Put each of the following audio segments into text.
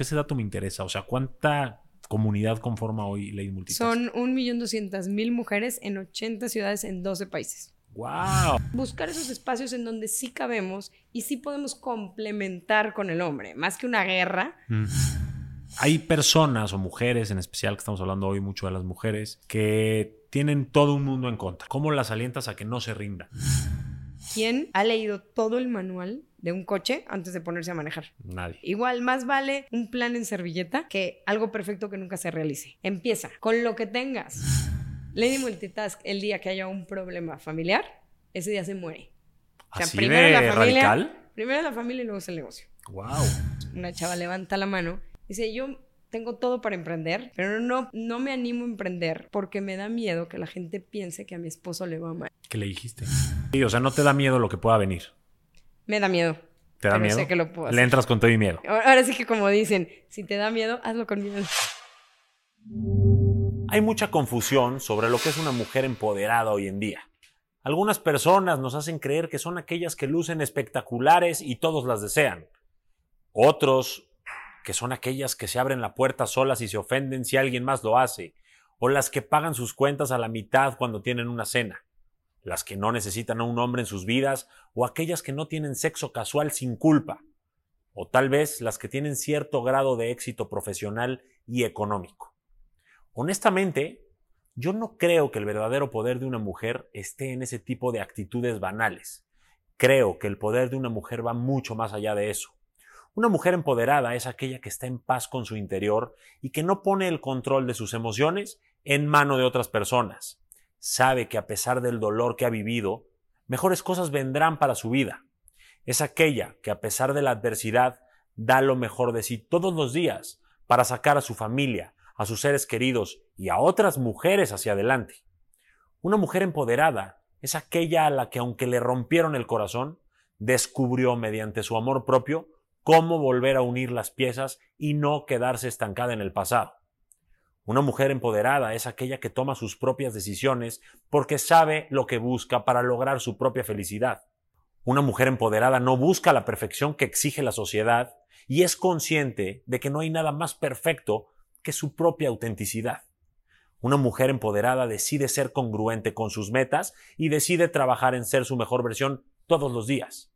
Que ese dato me interesa. O sea, ¿cuánta comunidad conforma hoy Lady Multitask? Son 1.200.000 mujeres en 80 ciudades en 12 países. ¡Wow! Buscar esos espacios en donde sí cabemos y sí podemos complementar con el hombre, más que una guerra. Mm. Hay personas o mujeres en especial, que estamos hablando hoy mucho de las mujeres, que tienen todo un mundo en contra. ¿Cómo las alientas a que no se rindan? ¿Quién ha leído todo el manual de un coche antes de ponerse a manejar? Nadie. Igual, más vale un plan en servilleta que algo perfecto que nunca se realice. Empieza con lo que tengas. Lady Multitask, el día que haya un problema familiar, ese día se muere. O sea, ¿Así primero de la familia, radical? Primero la familia y luego es el negocio. Wow. Una chava levanta la mano y dice, yo tengo todo para emprender, pero no, no me animo a emprender porque me da miedo que la gente piense que a mi esposo le va mal. ¿Qué le dijiste? Sí, o sea, no te da miedo lo que pueda venir. Me da miedo. ¿Te da miedo? Sé que lo puedo Le entras con todo y miedo. Ahora sí que como dicen, si te da miedo, hazlo con miedo. Hay mucha confusión sobre lo que es una mujer empoderada hoy en día. Algunas personas nos hacen creer que son aquellas que lucen espectaculares y todos las desean. Otros que son aquellas que se abren la puerta solas y se ofenden si alguien más lo hace, o las que pagan sus cuentas a la mitad cuando tienen una cena, las que no necesitan a un hombre en sus vidas, o aquellas que no tienen sexo casual sin culpa, o tal vez las que tienen cierto grado de éxito profesional y económico. Honestamente, yo no creo que el verdadero poder de una mujer esté en ese tipo de actitudes banales. Creo que el poder de una mujer va mucho más allá de eso. Una mujer empoderada es aquella que está en paz con su interior y que no pone el control de sus emociones en mano de otras personas. Sabe que a pesar del dolor que ha vivido, mejores cosas vendrán para su vida. Es aquella que a pesar de la adversidad da lo mejor de sí todos los días para sacar a su familia, a sus seres queridos y a otras mujeres hacia adelante. Una mujer empoderada es aquella a la que aunque le rompieron el corazón, descubrió mediante su amor propio cómo volver a unir las piezas y no quedarse estancada en el pasado. Una mujer empoderada es aquella que toma sus propias decisiones porque sabe lo que busca para lograr su propia felicidad. Una mujer empoderada no busca la perfección que exige la sociedad y es consciente de que no hay nada más perfecto que su propia autenticidad. Una mujer empoderada decide ser congruente con sus metas y decide trabajar en ser su mejor versión todos los días.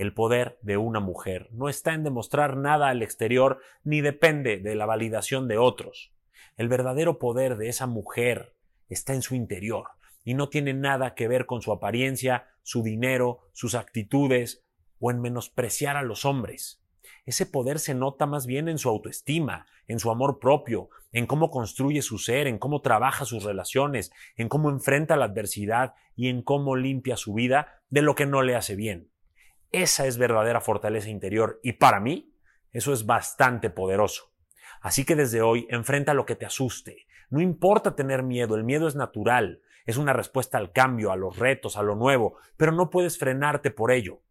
El poder de una mujer no está en demostrar nada al exterior ni depende de la validación de otros. El verdadero poder de esa mujer está en su interior y no tiene nada que ver con su apariencia, su dinero, sus actitudes o en menospreciar a los hombres. Ese poder se nota más bien en su autoestima, en su amor propio, en cómo construye su ser, en cómo trabaja sus relaciones, en cómo enfrenta la adversidad y en cómo limpia su vida de lo que no le hace bien. Esa es verdadera fortaleza interior y para mí eso es bastante poderoso. Así que desde hoy enfrenta lo que te asuste. No importa tener miedo, el miedo es natural, es una respuesta al cambio, a los retos, a lo nuevo, pero no puedes frenarte por ello.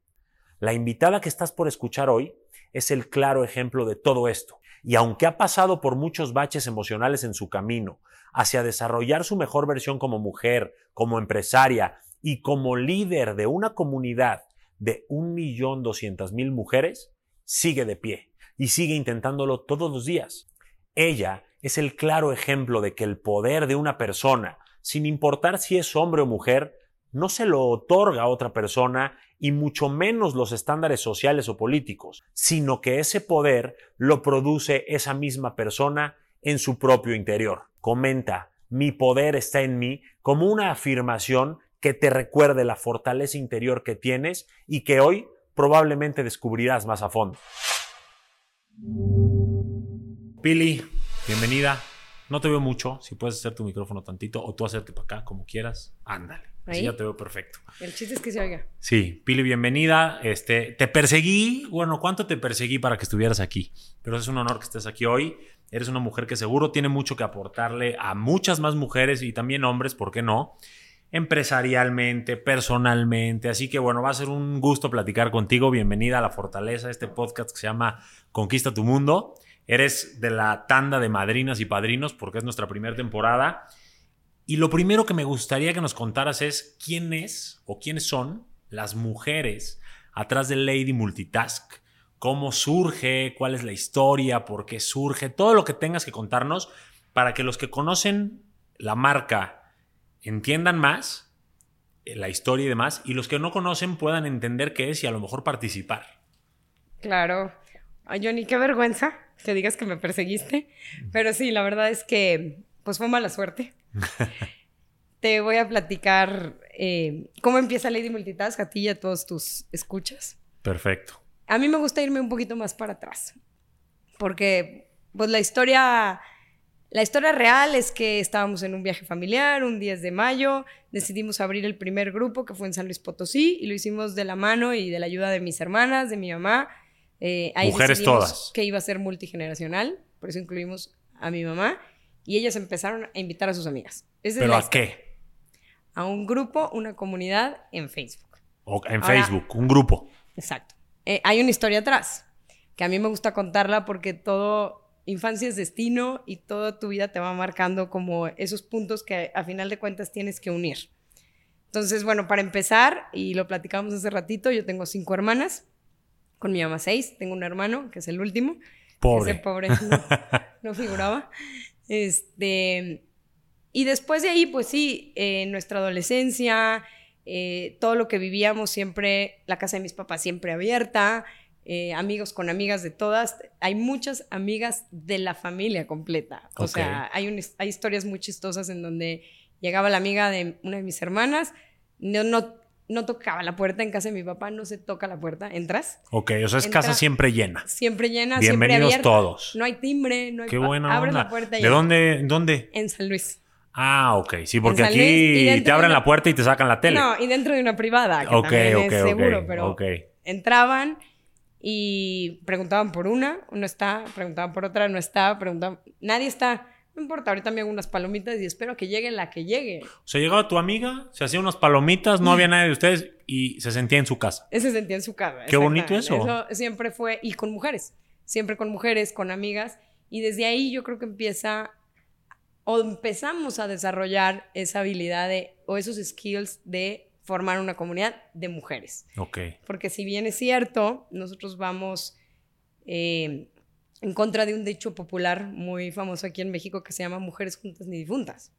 La invitada que estás por escuchar hoy es el claro ejemplo de todo esto. Y aunque ha pasado por muchos baches emocionales en su camino hacia desarrollar su mejor versión como mujer, como empresaria y como líder de una comunidad de 1.200.000 mujeres sigue de pie y sigue intentándolo todos los días. Ella es el claro ejemplo de que el poder de una persona, sin importar si es hombre o mujer, no se lo otorga a otra persona y mucho menos los estándares sociales o políticos, sino que ese poder lo produce esa misma persona en su propio interior. Comenta, mi poder está en mí como una afirmación que te recuerde la fortaleza interior que tienes y que hoy probablemente descubrirás más a fondo. Pili, bienvenida. No te veo mucho, si puedes hacer tu micrófono tantito o tú hacerte para acá como quieras, ándale. Así ya te veo perfecto. El chiste es que se oiga. Sí, Pili, bienvenida. Este, te perseguí, bueno, ¿cuánto te perseguí para que estuvieras aquí? Pero es un honor que estés aquí hoy. Eres una mujer que seguro tiene mucho que aportarle a muchas más mujeres y también hombres, ¿por qué no? Empresarialmente, personalmente. Así que bueno, va a ser un gusto platicar contigo. Bienvenida a La Fortaleza, este podcast que se llama Conquista tu Mundo. Eres de la tanda de madrinas y padrinos porque es nuestra primera temporada. Y lo primero que me gustaría que nos contaras es quién es o quiénes son las mujeres atrás de Lady Multitask. cómo surge, cuál es la historia, por qué surge, todo lo que tengas que contarnos para que los que conocen la marca entiendan más eh, la historia y demás, y los que no conocen puedan entender qué es y a lo mejor participar. Claro. Ay, Johnny, qué vergüenza que digas que me perseguiste. Pero sí, la verdad es que pues fue mala suerte. Te voy a platicar eh, cómo empieza Lady Multitask a ti y a todos tus escuchas. Perfecto. A mí me gusta irme un poquito más para atrás. Porque, pues la historia. La historia real es que estábamos en un viaje familiar, un 10 de mayo, decidimos abrir el primer grupo que fue en San Luis Potosí y lo hicimos de la mano y de la ayuda de mis hermanas, de mi mamá. Eh, ahí Mujeres todas. Que iba a ser multigeneracional, por eso incluimos a mi mamá y ellas empezaron a invitar a sus amigas. ¿Pero a qué? A un grupo, una comunidad en Facebook. en Facebook, un grupo. Exacto. Eh, hay una historia atrás, que a mí me gusta contarla porque todo, infancia es destino y toda tu vida te va marcando como esos puntos que a final de cuentas tienes que unir. Entonces, bueno, para empezar, y lo platicamos hace ratito, yo tengo cinco hermanas, con mi mamá seis, tengo un hermano, que es el último. Pobre. Ese pobre no, figuraba. Este, y después de ahí, pues sí, en nuestra adolescencia, eh, todo lo que vivíamos siempre, la casa de mis papás siempre abierta, eh, amigos con amigas de todas. Hay muchas amigas de la familia completa. O sea, hay, hay historias muy chistosas en donde llegaba la amiga de una de mis hermanas, no, no, no tocaba la puerta en casa de mi papá, no se toca la puerta, entras. Ok, o sea, es casa siempre llena. Siempre llena, Bienvenidos siempre todos. No hay timbre, no hay... Qué buena Abres la puerta y ¿De dónde? ¿Dónde? En San Luis. Ah, ok. Sí, porque aquí te abren la puerta y te sacan la tele. No, y dentro de una privada, que también es seguro, pero entraban y preguntaban por una, uno está, preguntaban por otra, no está, preguntaban, nadie está. No importa, ahorita me hago unas palomitas y espero que llegue la que llegue. O sea, llegaba tu amiga, se hacía unas palomitas, no había nadie de ustedes y se sentía en su casa. Se sentía en su casa. Qué bonito eso. Eso siempre fue, y con mujeres, siempre con mujeres, con amigas. Y desde ahí yo creo que empieza o empezamos a desarrollar esa habilidad de, o esos skills de formar una comunidad de mujeres. Ok. Porque si bien es cierto, nosotros vamos eh, en contra de un dicho popular muy famoso aquí en México que se llama mujeres juntas ni difuntas.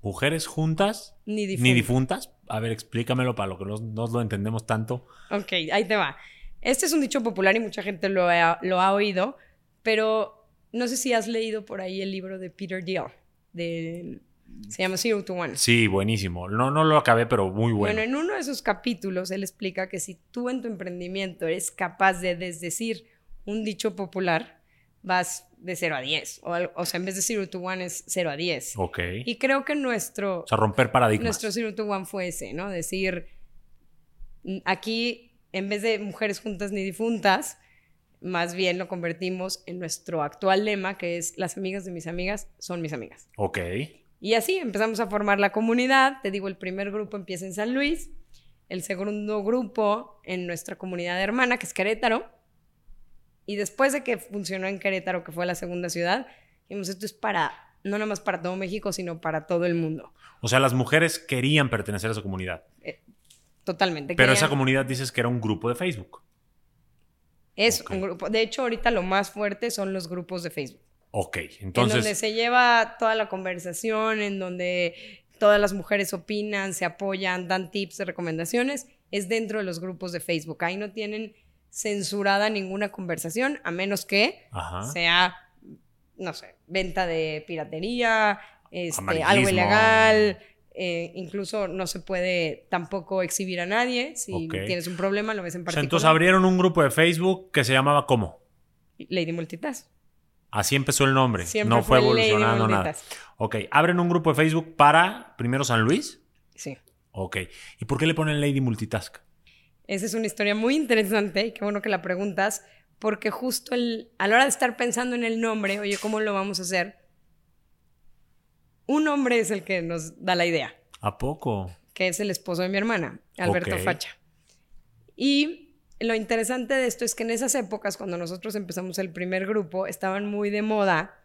¿Mujeres juntas? Ni difuntas. Ni difuntas. A ver, explícamelo para lo que no, lo entendemos tanto. Ok, ahí te va. Este es un dicho popular y mucha gente lo ha, lo ha oído, pero no sé si has leído por ahí el libro de Peter Deal se llama Zero to One. Sí, buenísimo. No, no lo acabé, pero muy bueno. Bueno, en uno de esos capítulos él explica que si tú en tu emprendimiento eres capaz de desdecir un dicho popular, vas de 0 a 10. O, o, sea, en vez de Zero to One es 0 a 10. Ok. Y creo que nuestro... O sea, romper paradigmas. Nuestro Zero to One fue ese, ¿no? Decir, aquí, en vez de mujeres juntas ni difuntas, más bien lo convertimos en nuestro actual lema, que es las amigas de mis amigas son mis amigas. Ok. Y así empezamos a formar la comunidad. Te digo, el primer grupo empieza en San Luis, el segundo grupo en nuestra comunidad hermana, que es Querétaro. Y después de que funcionó en Querétaro, que fue la segunda ciudad, dijimos, esto es para, no nada más para todo México, sino para todo el mundo. O sea, las mujeres querían pertenecer a esa comunidad. Eh, totalmente. Pero esa comunidad dices que era un grupo de Facebook. Es un grupo. De hecho, ahorita lo más fuerte son los grupos de Facebook. Ok, entonces. En donde se lleva toda la conversación, en donde todas las mujeres opinan, se apoyan, dan tips, recomendaciones, es dentro de los grupos de Facebook. Ahí no tienen censurada ninguna conversación, a menos que sea, no sé, venta de piratería, este, algo ilegal, eh, incluso no se puede tampoco exhibir a nadie. Si tienes un problema, lo ves en particular. entonces abrieron un grupo de Facebook que se llamaba ¿cómo? Lady Multitask. Así empezó el nombre. no fue, evolucionando nada. Ok, abren un grupo de Facebook para primero San Luis. Sí. Ok. ¿Y por qué le ponen Lady Multitask? Esa es una historia muy interesante y qué bueno que la preguntas, porque justo el, a la hora de estar pensando en el nombre, oye, ¿cómo lo vamos a hacer? un hombre es el que nos da la idea. ¿A poco? Que es el esposo de mi hermana, Alberto Facha. Y lo interesante de esto es que en esas épocas, cuando nosotros empezamos el primer grupo, estaban muy de moda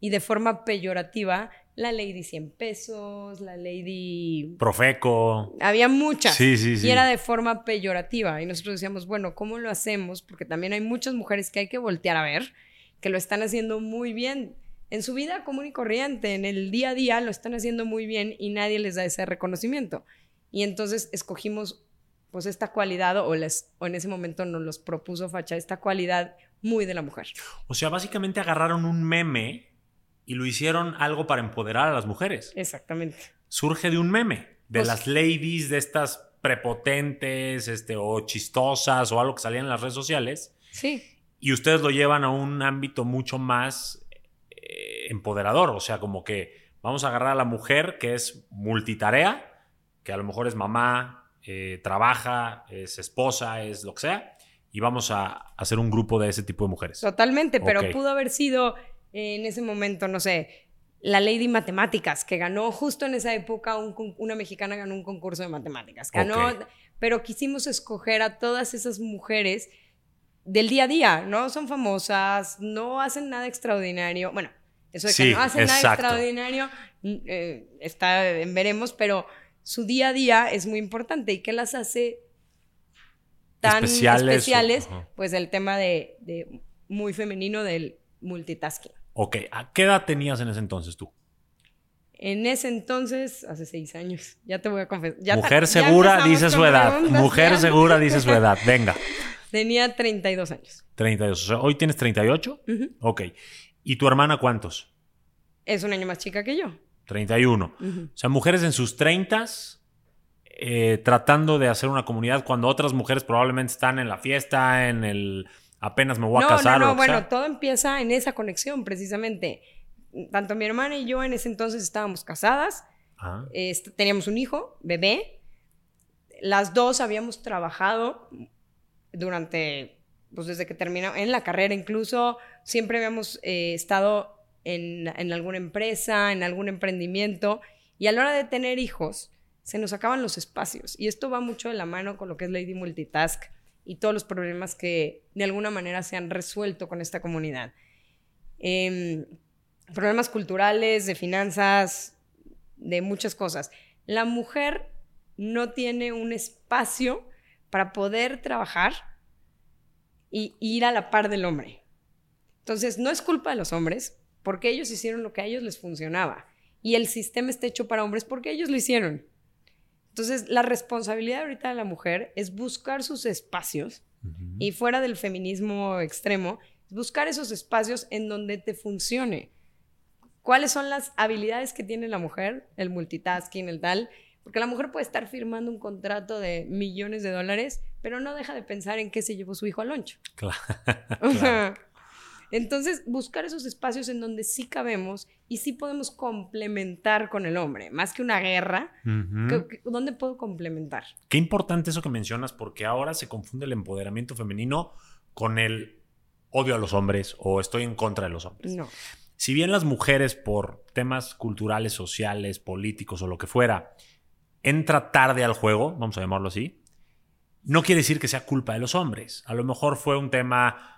y de forma peyorativa la Lady 100 pesos, la Lady... Profeco. Había muchas. Sí, sí, sí. Y era de forma peyorativa. Y nosotros decíamos, bueno, ¿cómo lo hacemos? Porque también hay muchas mujeres que hay que voltear a ver, que lo están haciendo muy bien. En su vida común y corriente, en el día a día, lo están haciendo muy bien y nadie les da ese reconocimiento. Y entonces escogimos pues esta cualidad o, les, o en ese momento nos los propuso Facha, esta cualidad muy de la mujer. O sea, básicamente agarraron un meme y lo hicieron algo para empoderar a las mujeres. Exactamente. Surge de un meme, de Pues- las ladies, de estas prepotentes, este, o chistosas, o algo que salían en las redes sociales, Sí, y ustedes lo llevan a un ámbito mucho más eh, empoderador. O sea, como que vamos a agarrar a la mujer que es multitarea, que a lo mejor es mamá, eh, trabaja, es esposa, es lo que sea, y vamos a hacer un grupo de ese tipo de mujeres. totalmente, pero pudo haber sido eh, en ese momento, no sé, la Lady Matemáticas, que ganó justo en esa época, un una mexicana ganó un concurso de matemáticas. Ganó, pero quisimos escoger a todas esas mujeres del día a día, no son famosas, no hacen nada extraordinario. Bueno, eso de que Sí, no hacen exacto. nada extraordinario eh, está veremos, pero su día a día es muy importante y qué las hace tan Especiales especiales, o- ajá. pues el tema de, de muy femenino del multitasking. Ok, ¿a qué edad tenías en ese entonces tú? En ese entonces, hace seis años, ya te voy a confesar. ya Mujer ya segura dice su edad. Mujer ya. segura dice su edad. Venga. Tenía 32 años. 32. O sea, ¿Hoy tienes 38? Ujú. Ok. ¿Y tu hermana cuántos? Es un año más chica que yo. 31. Ujú. O sea, mujeres en sus 30 eh, tratando de hacer una comunidad cuando otras mujeres probablemente están en la fiesta, en el apenas me voy a no, casar. no, o no, que bueno, sea. todo empieza en esa conexión, precisamente. Tanto mi hermana y yo en ese entonces estábamos casadas, Ah, teníamos un hijo, bebé. Las dos habíamos trabajado durante, pues desde que terminamos, en la carrera incluso, siempre habíamos eh, estado en, alguna empresa, en algún emprendimiento, y a la hora de tener hijos, se nos acaban los espacios. Y esto va mucho de la mano con lo que es Lady Multitask y todos los problemas que de alguna manera se han resuelto con esta comunidad. Em, problemas culturales, de finanzas, de muchas cosas. La mujer no tiene un espacio para poder trabajar y ir a la par del hombre. Entonces, no es culpa de los hombres, porque ellos hicieron lo que a ellos les funcionaba. Y el sistema está hecho para hombres porque ellos lo hicieron. Entonces, la responsabilidad ahorita de la mujer es buscar sus espacios y fuera del feminismo extremo, buscar esos espacios en donde te funcione. ¿Cuáles son las habilidades que tiene la mujer? El multitasking, el tal. Porque la mujer puede estar firmando un contrato de millones de dólares, pero no deja de pensar en qué se llevó su hijo al loncho. Claro. O sea, Entonces, buscar esos espacios en donde sí cabemos y sí podemos complementar con el hombre, más que una guerra. Ujú. ¿qué- qué- ¿Dónde puedo complementar? Qué importante eso que mencionas, porque ahora se confunde el empoderamiento femenino con el odio a los hombres o estoy en contra de los hombres. No. Si bien las mujeres, por temas culturales, sociales, políticos o lo que fuera, entra tarde al juego, vamos a llamarlo así, no quiere decir que sea culpa de los hombres. A lo mejor fue un tema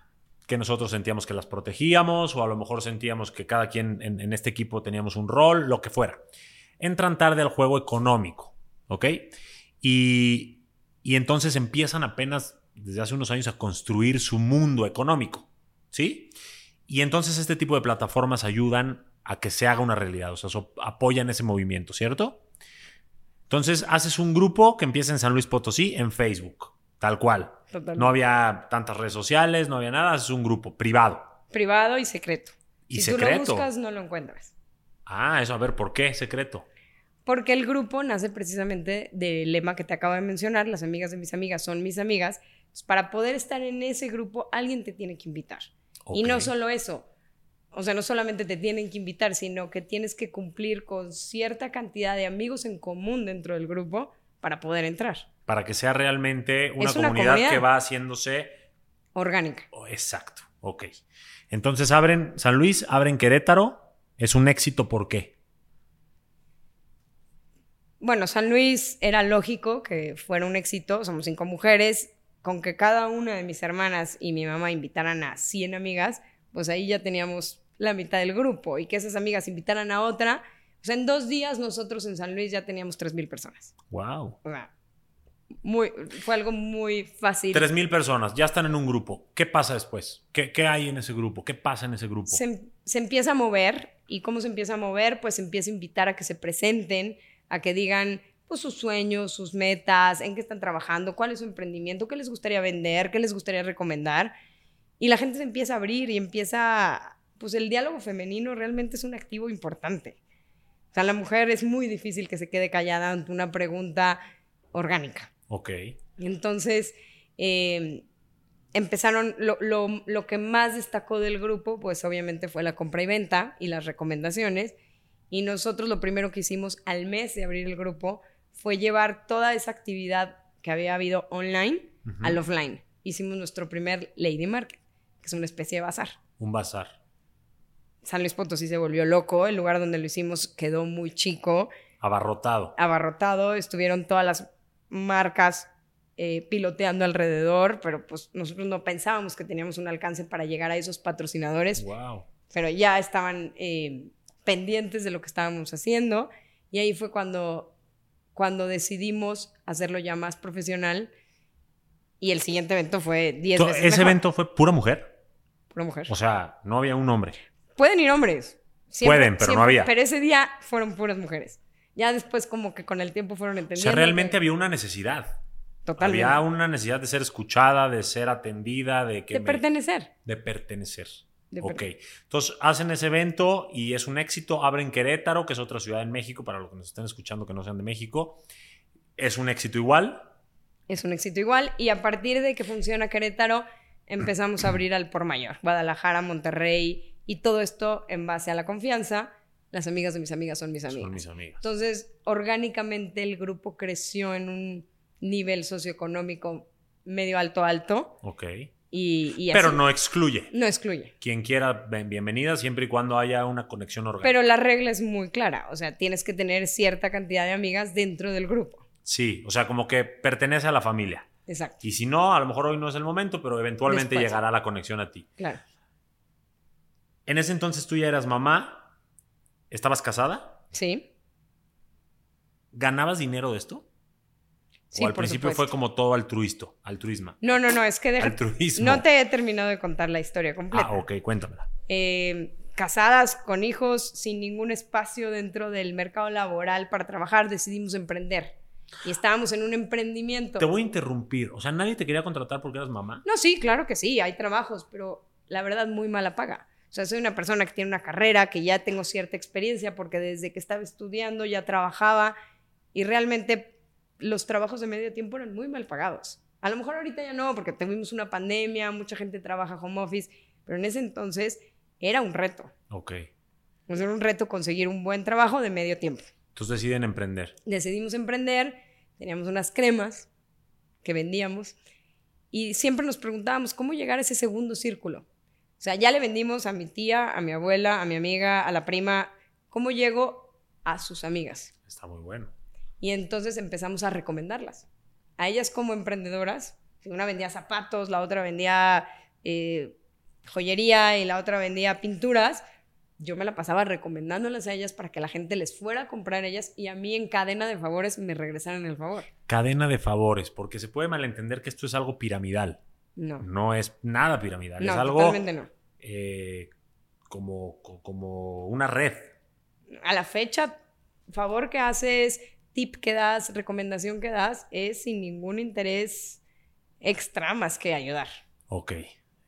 que nosotros sentíamos que las protegíamos o a lo mejor sentíamos que cada quien en, este equipo teníamos un rol, lo que fuera. Entran tarde al juego económico, ¿ok? Y, y entonces empiezan apenas desde hace unos años a construir su mundo económico, ¿sí? Y entonces este tipo de plataformas ayudan a que se haga una realidad, o sea, apoyan ese movimiento, ¿cierto? Entonces haces un grupo que empieza en San Luis Potosí en Facebook, tal cual. Totalmente. No había tantas redes sociales, no había nada, haces un grupo privado. Privado y secreto. Y si tú lo buscas, no lo encuentras. Ah, eso, a ver, ¿por qué secreto? Porque el grupo nace precisamente del lema que te acabo de mencionar, las amigas de mis amigas son mis amigas. Entonces, para poder estar en ese grupo, alguien te tiene que invitar. Y no solo eso, o sea, no solamente te tienen que invitar, sino que tienes que cumplir con cierta cantidad de amigos en común dentro del grupo para poder entrar. Para que sea realmente una, comunidad, comunidad. que va haciéndose Orgánica. Oh, exacto, ok. Entonces abren San Luis, abren Querétaro. Es un éxito, ¿por qué? Bueno, San Luis era lógico que fuera un éxito, somos cinco mujeres, con que cada una de mis hermanas y mi mamá invitaran a 100 amigas, pues ahí ya teníamos la mitad del grupo y que esas amigas invitaran a otra, O sea, en dos días nosotros en San Luis ya teníamos 3.000 personas. Wow. O sea, muy, fue algo muy fácil. Tres mil personas, ya están en un grupo. ¿Qué pasa después? ¿Qué, ¿Qué, hay en ese grupo? ¿Qué pasa en ese grupo? Se, se, empieza a mover. ¿Y cómo se empieza a mover? Pues se empieza a invitar a que se presenten, a que digan pues, sus sueños, sus metas, en qué están trabajando, cuál es su emprendimiento, qué les gustaría vender, qué les gustaría recomendar. Y la gente se empieza a abrir y empieza, pues el diálogo femenino realmente es un activo importante. O sea, la mujer es muy difícil que se quede callada ante una pregunta orgánica. Ok. Entonces, eh, empezaron, lo, lo, lo, que más destacó del grupo, pues obviamente fue la compra y venta y las recomendaciones. Y nosotros lo primero que hicimos al mes de abrir el grupo fue llevar toda esa actividad que había habido online uh -huh. al offline. Hicimos nuestro primer Lady Market, que es una especie de bazar. Un bazar. San Luis Potosí se volvió loco, el lugar donde lo hicimos quedó muy chico. Abarrotado. Abarrotado, estuvieron todas las marcas eh, piloteando alrededor, pero pues nosotros no pensábamos que teníamos un alcance para llegar a esos patrocinadores. Wow. Pero ya estaban eh, pendientes de lo que estábamos haciendo y ahí fue cuando, cuando decidimos hacerlo ya más profesional y el siguiente evento fue 10 veces ¿Ese mejor. evento fue pura mujer? Pura mujer. O sea, no había un hombre. Pueden ir hombres. Siempre, Pueden, pero siempre, no había. Pero ese día fueron puras mujeres. Ya después como que con el tiempo fueron O entendiendo. sea, realmente que... había una necesidad. Totalmente. Había una necesidad de ser escuchada, de ser atendida, de que... De me- pertenecer. De pertenecer. De ok. pertenecer. Entonces hacen ese evento y es un éxito. Abren Querétaro, que es otra ciudad en México, para los que nos estén escuchando que no sean de México. Es un éxito igual. Es un éxito igual. Y a partir de que funciona Querétaro, empezamos a abrir al por mayor. Guadalajara, Monterrey y todo esto en base a la confianza. Las amigas de mis amigas son mis amigas. Son mis amigas. Entonces, orgánicamente el grupo creció en un nivel socioeconómico medio alto alto Ok. y, y Pero no excluye. no excluye. Quien quiera, bienvenida siempre y cuando haya una conexión orgánica. Pero la regla es muy clara, o sea, tienes que tener cierta cantidad de amigas dentro del grupo. Sí, o sea, como que pertenece a la familia. Exacto, Y si no, a lo mejor hoy no es el momento, pero eventualmente Después. llegará la conexión a ti. claro. En ese entonces tú ya eras mamá, estabas casada, Sí, ¿ganabas dinero de esto? sí, o al principio supuesto. fue como todo altruisto, altruismo. No, no, no, es que deja- no te he terminado de contar la historia completa. Ah, ok, cuéntamela. Eh, casadas, con hijos, sin ningún espacio dentro del mercado laboral para trabajar, decidimos emprender. Y estábamos en un emprendimiento. Te voy a interrumpir. O sea, nadie te quería contratar porque eras mamá. No, sí, claro que sí, hay trabajos, pero la verdad muy mala paga. O sea, soy una persona que tiene una carrera, que ya tengo cierta experiencia porque desde que estaba estudiando ya trabajaba y realmente los trabajos de medio tiempo eran muy mal pagados. A lo mejor ahorita ya no, porque tuvimos una pandemia, mucha gente trabaja home office, pero en ese entonces era un reto. Ok. Sea, era un reto conseguir un buen trabajo de medio tiempo. Entonces deciden emprender. Decidimos emprender, teníamos unas cremas que vendíamos y siempre nos preguntábamos cómo llegar a ese segundo círculo. O sea, ya le vendimos a mi tía, a mi abuela, a mi amiga, a la prima, ¿cómo llego a sus amigas? Está muy bueno. Y entonces empezamos a recomendarlas. A ellas como emprendedoras, una vendía zapatos, la otra vendía eh, joyería y la otra vendía pinturas, yo me la pasaba recomendándolas a ellas para que la gente les fuera a comprar ellas y a mí en cadena de favores me regresaran el favor. Cadena de favores, porque se puede malentender que esto es algo piramidal. No, No es nada piramidal. no, es algo totalmente no. eh, como, co- como una red. A la fecha, favor que haces, tip que das, recomendación que das, es sin ningún interés extra más que ayudar. Ok.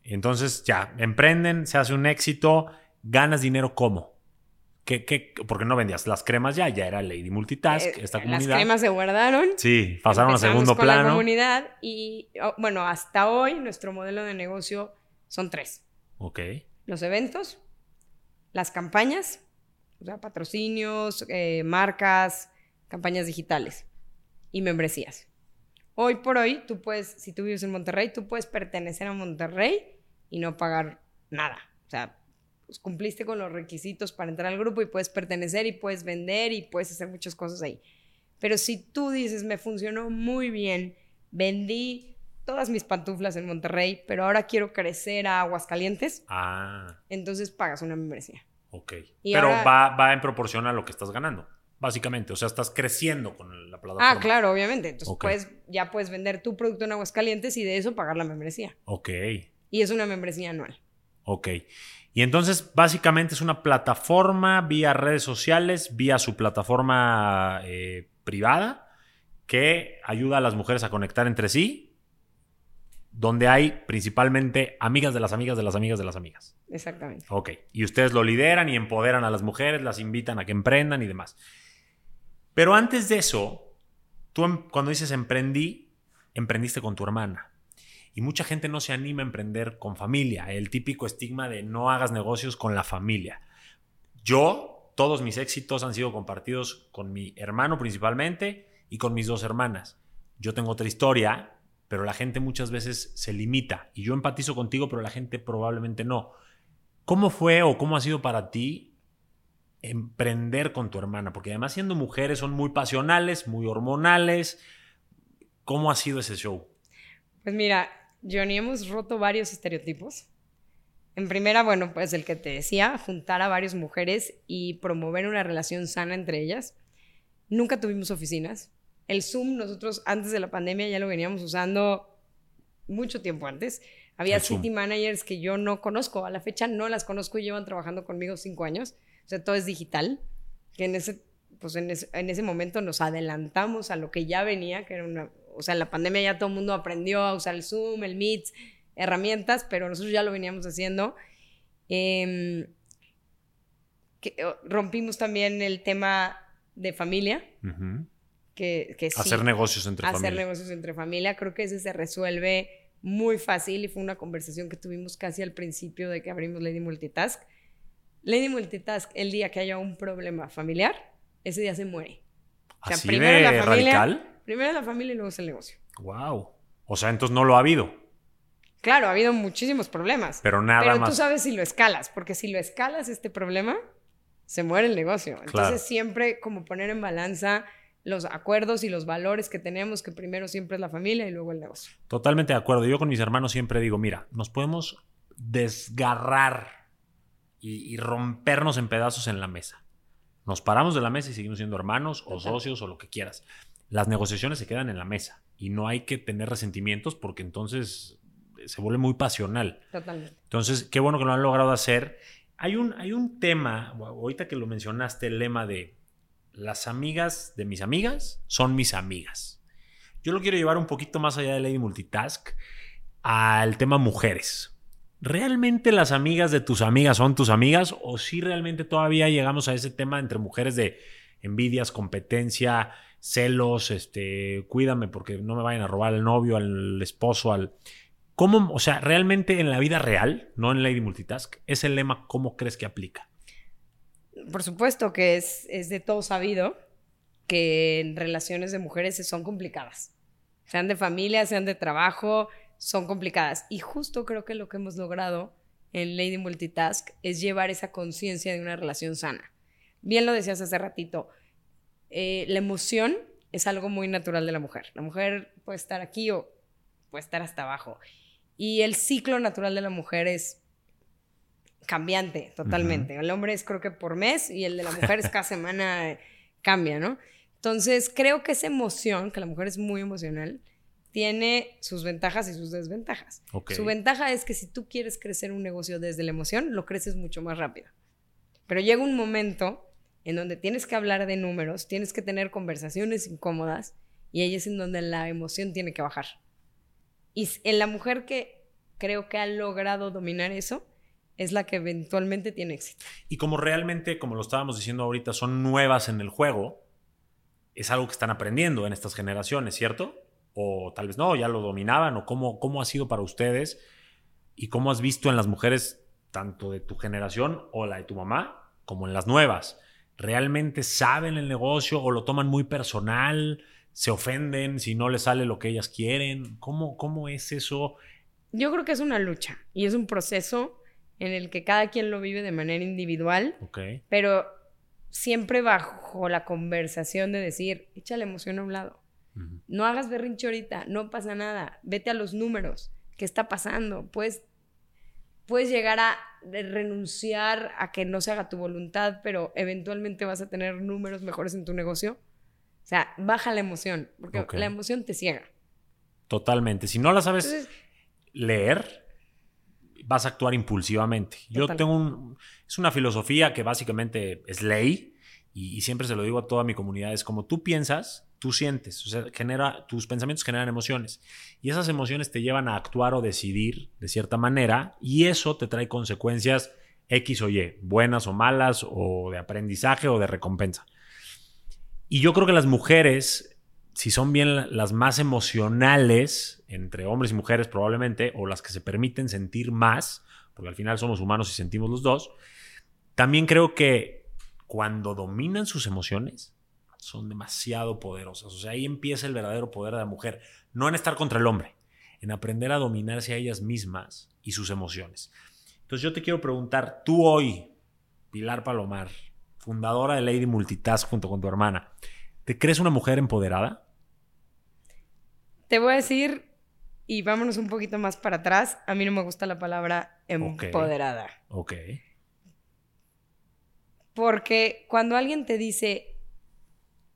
Entonces ya, emprenden, se hace un éxito, ganas dinero ¿cómo? ¿Qué, qué? Porque no vendías las cremas ya, ya era Lady Multitask, Eh, esta Las comunidad. cremas se guardaron. Sí, pasaron a segundo con la plano. comunidad y, oh, bueno, hasta hoy nuestro modelo de negocio son tres. Ok. Los eventos, las campañas, o sea, patrocinios, eh, marcas, campañas digitales y membresías. Hoy por hoy, tú puedes, si tú vives en Monterrey, tú puedes pertenecer a Monterrey y no pagar nada. O sea, pues cumpliste con los requisitos para entrar al grupo y puedes pertenecer y puedes vender y puedes hacer muchas cosas ahí. Pero si tú dices, me funcionó muy bien, vendí todas mis pantuflas en Monterrey, pero ahora quiero crecer a Aguascalientes, Ah, entonces pagas una membresía. Ok. Y Pero ahora- va, va en proporción a lo que estás ganando, básicamente. O sea, estás creciendo con la plataforma. Ah, claro, obviamente. Entonces puedes, ya puedes vender tu producto en Aguascalientes y de eso pagar la membresía. Ok, Y es una membresía anual. ok. Y entonces, básicamente es una plataforma vía redes sociales, vía su plataforma eh, privada, que ayuda a las mujeres a conectar entre sí, donde hay principalmente amigas de las amigas de las amigas de las amigas. Exactamente. Ok. Y ustedes lo lideran y empoderan a las mujeres, las invitan a que emprendan y demás. Pero antes de eso, tú em- cuando dices emprendí, emprendiste con tu hermana. Y mucha gente no se anima a emprender con familia. El típico estigma de no hagas negocios con la familia. Yo, todos mis éxitos han sido compartidos con mi hermano principalmente y con mis dos hermanas. Yo tengo otra historia, pero la gente muchas veces se limita. Y yo empatizo contigo, pero la gente probablemente no. ¿Cómo fue o cómo ha sido para ti emprender con tu hermana? Porque además siendo mujeres son muy pasionales, muy hormonales. ¿Cómo ha sido ese show? Pues mira, Johnny, hemos roto varios estereotipos. En primera, bueno, pues el que te decía, juntar a varias mujeres y promover una relación sana entre ellas. Nunca tuvimos oficinas. El Zoom, nosotros antes de la pandemia ya lo veníamos usando mucho tiempo antes. Había El Zoom. city managers que yo no conozco. A la fecha no las conozco y llevan trabajando conmigo cinco años. O sea, todo es digital. Que en ese, pues en ese, en ese momento nos adelantamos a lo que ya venía, que era una... O sea, en la pandemia ya todo el mundo aprendió a usar el Zoom, el Meet, herramientas, pero nosotros ya lo veníamos haciendo. Em, que, rompimos también el tema de familia, Ujú. que, que sí, Hacer negocios entre hacer familia. negocios entre familia. Creo que ese se resuelve muy fácil y fue una conversación que tuvimos casi al principio de que abrimos Lady Multitask. Lady Multitask, el día que haya un problema familiar, ese día se muere. O sea, Así primero de la familia. radical. Primero la familia y luego es el negocio. Wow. O sea, entonces no lo ha habido. Claro, ha habido muchísimos problemas. Pero nada Pero más. tú sabes si lo escalas, porque si lo escalas este problema, se muere el negocio. Entonces Claro. siempre como poner en balanza los acuerdos y los valores que tenemos, que primero siempre es la familia y luego el negocio. Totalmente de acuerdo. Yo con mis hermanos siempre digo, mira, nos podemos desgarrar y, y rompernos en pedazos en la mesa. Nos paramos de la mesa y seguimos siendo hermanos o socios o lo que quieras. Las negociaciones se quedan en la mesa y no hay que tener resentimientos porque entonces se vuelve muy pasional. Totalmente. Entonces, qué bueno que lo han logrado hacer. Hay un, hay un tema, ahorita que lo mencionaste, el lema de las amigas de mis amigas son mis amigas. Yo lo quiero llevar un poquito más allá de Lady Multitask al tema mujeres. ¿Realmente las amigas de tus amigas son tus amigas? ¿O si realmente todavía llegamos a ese tema entre mujeres de envidias, competencia, celos, este, cuídame porque no me vayan a robar al novio, al esposo, al... ¿Cómo, o sea, realmente en la vida real, no en Lady Multitask, ese lema, ¿cómo crees que aplica? Por supuesto que es, es de todo sabido que en relaciones de mujeres son complicadas. Sean de familia, sean de trabajo, son complicadas. Y justo creo que lo que hemos logrado en Lady Multitask es llevar esa conciencia de una relación sana. Bien lo decías hace ratito, eh, la emoción es algo muy natural de la mujer. La mujer puede estar aquí o puede estar hasta abajo. Y el ciclo natural de la mujer es cambiante totalmente. El hombre es creo que por mes y el de la mujer es cada semana eh, cambia, ¿no? Entonces creo que esa emoción, que la mujer es muy emocional, tiene sus ventajas y sus desventajas. Su ventaja es que si tú quieres crecer un negocio desde la emoción, lo creces mucho más rápido. Pero llega un momento en donde tienes que hablar de números, tienes que tener conversaciones incómodas y ahí es en donde la emoción tiene que bajar. Y en la mujer que creo que ha logrado dominar eso es la que eventualmente tiene éxito. Y como realmente, como lo estábamos diciendo ahorita, son nuevas en el juego, es algo que están aprendiendo en estas generaciones, ¿cierto? O tal vez no, ya lo dominaban, o cómo, cómo ha sido para ustedes y cómo has visto en las mujeres, tanto de tu generación o la de tu mamá, como en las nuevas. ¿Realmente saben el negocio o lo toman muy personal? ¿Se ofenden si no les sale lo que ellas quieren? ¿Cómo, cómo es eso? Yo creo que es una lucha y es un proceso en el que cada quien lo vive de manera individual, pero siempre bajo la conversación de decir, echa la emoción a un lado. No hagas berrinche ahorita, no pasa nada, vete a los números, ¿qué está pasando? Pues puedes llegar a renunciar a que no se haga tu voluntad, pero eventualmente vas a tener números mejores en tu negocio. O sea, baja la emoción, porque la emoción te ciega. Totalmente. Si no la sabes leer, vas a actuar impulsivamente. Yo tengo un... Es una filosofía que básicamente es ley y, y, siempre se lo digo a toda mi comunidad. Es como tú piensas, tú sientes. O sea, genera, tus pensamientos generan emociones. Y esas emociones te llevan a actuar o decidir de cierta manera y eso te trae consecuencias X o Y, buenas o malas, o de aprendizaje o de recompensa. Y yo creo que las mujeres, si son bien las más emocionales, entre hombres y mujeres probablemente, o las que se permiten sentir más, porque al final somos humanos y sentimos los dos, también creo que cuando dominan sus emociones, son demasiado poderosas. O sea, ahí empieza el verdadero poder de la mujer. No en estar contra el hombre, en aprender a dominarse a ellas mismas y sus emociones. Entonces yo te quiero preguntar, tú hoy, Pilar Palomar, fundadora de Lady Multitask junto con tu hermana, ¿te crees una mujer empoderada? Te voy a decir, y vámonos un poquito más para atrás, a mí no me gusta la palabra empoderada. Ok. Porque cuando alguien te dice,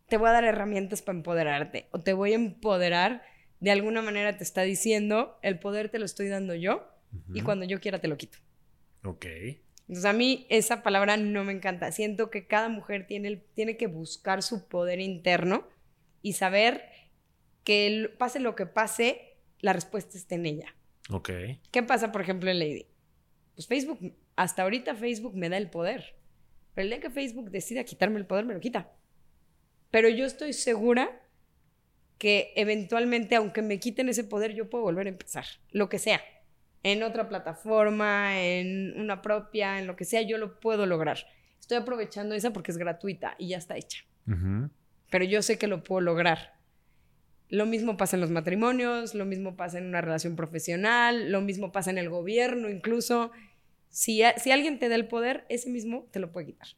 te voy a dar herramientas para empoderarte, o te voy a empoderar, de alguna manera te está diciendo, el poder te lo estoy dando yo, y cuando yo quiera te lo quito. Ok. Entonces a mí esa palabra no me encanta. Siento que cada mujer tiene, tiene que buscar su poder interno y saber que pase lo que pase, la respuesta está en ella. Ok. ¿Qué pasa, por ejemplo, en Lady? Pues Facebook, hasta ahorita Facebook me da el poder. Pero el día que Facebook decida quitarme el poder, me lo quita. Pero yo estoy segura que eventualmente, aunque me quiten ese poder, yo puedo volver a empezar, lo que sea en otra plataforma, en una propia, en lo que sea, yo lo puedo lograr. Estoy aprovechando esa porque es gratuita y ya está hecha. Pero yo sé que lo puedo lograr. Lo mismo pasa en los matrimonios, lo mismo pasa en una relación profesional, lo mismo pasa en el gobierno incluso. Si, si alguien te da el poder, ese mismo te lo puede quitar.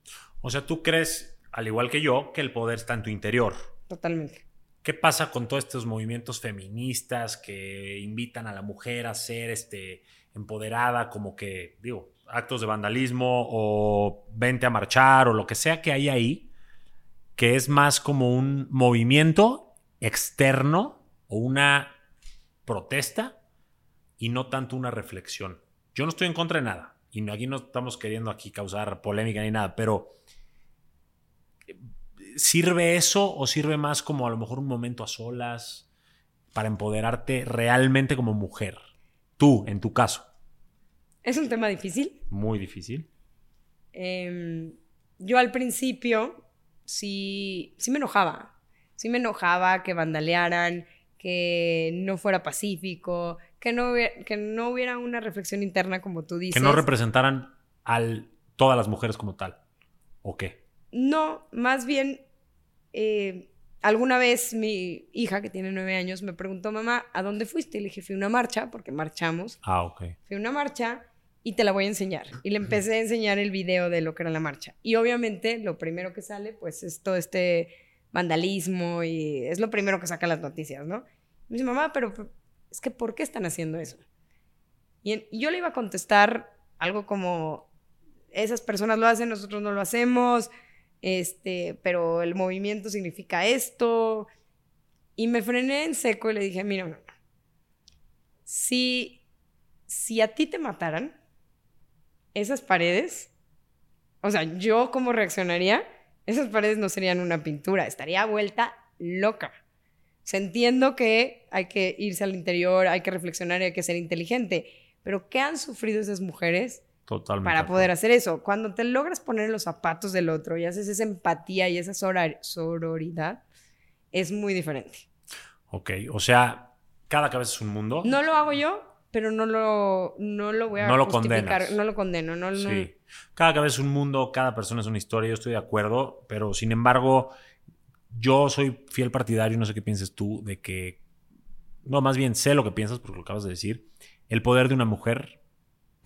O sea, tú crees, al igual que yo, que el poder está en tu interior. Totalmente. ¿Qué pasa con todos estos movimientos feministas que invitan a la mujer a ser este, empoderada, como que, digo, actos de vandalismo o vente a marchar o lo que sea que hay ahí, que es más como un movimiento externo o una protesta y no tanto una reflexión? Yo no estoy en contra de nada y aquí no estamos queriendo aquí causar polémica ni nada, pero ¿Sirve eso o sirve más como a lo mejor un momento a solas para empoderarte realmente como mujer? Tú, en tu caso. Es un tema difícil. Muy difícil. Em, yo al principio sí, sí me enojaba. Sí me enojaba que vandalearan, que no fuera pacífico, que no, que no hubiera una reflexión interna como tú dices. Que no representaran a todas las mujeres como tal. ¿O qué? No, más bien eh, alguna vez mi hija, que tiene nueve años, me preguntó, mamá, ¿a dónde fuiste? Y le dije, fui a una marcha, porque marchamos. Ah, ok. Fui a una marcha y te la voy a enseñar. Y le empecé a enseñar el video de lo que era la marcha. Y obviamente lo primero que sale, pues es todo este vandalismo y es lo primero que saca las noticias, ¿no? me dice, mamá, pero es que ¿por qué están haciendo eso? Y, y yo le iba a contestar algo como, esas personas lo hacen, nosotros no lo hacemos este, pero el movimiento significa esto. Y me frené en seco y le dije, mira, no, Si, si a ti te mataran, esas paredes, o sea, yo cómo reaccionaría, esas paredes no serían una pintura, estaría vuelta loca. Entiendo que hay que irse al interior, hay que reflexionar y hay que ser inteligente, pero ¿qué han sufrido esas mujeres para poder hacer eso. Cuando te logras poner en los zapatos del otro y haces esa empatía y esa sororidad, es muy diferente. Ok, o sea, cada cabeza es un mundo. No lo hago yo, pero no lo, no lo voy a no lo condenas. No lo condeno. No, sí. Cada cabeza es un mundo, cada persona es una historia, yo estoy de acuerdo, pero sin embargo, yo soy fiel partidario, no sé qué pienses tú, de que, no, más bien sé lo que piensas porque lo acabas de decir, el poder de una mujer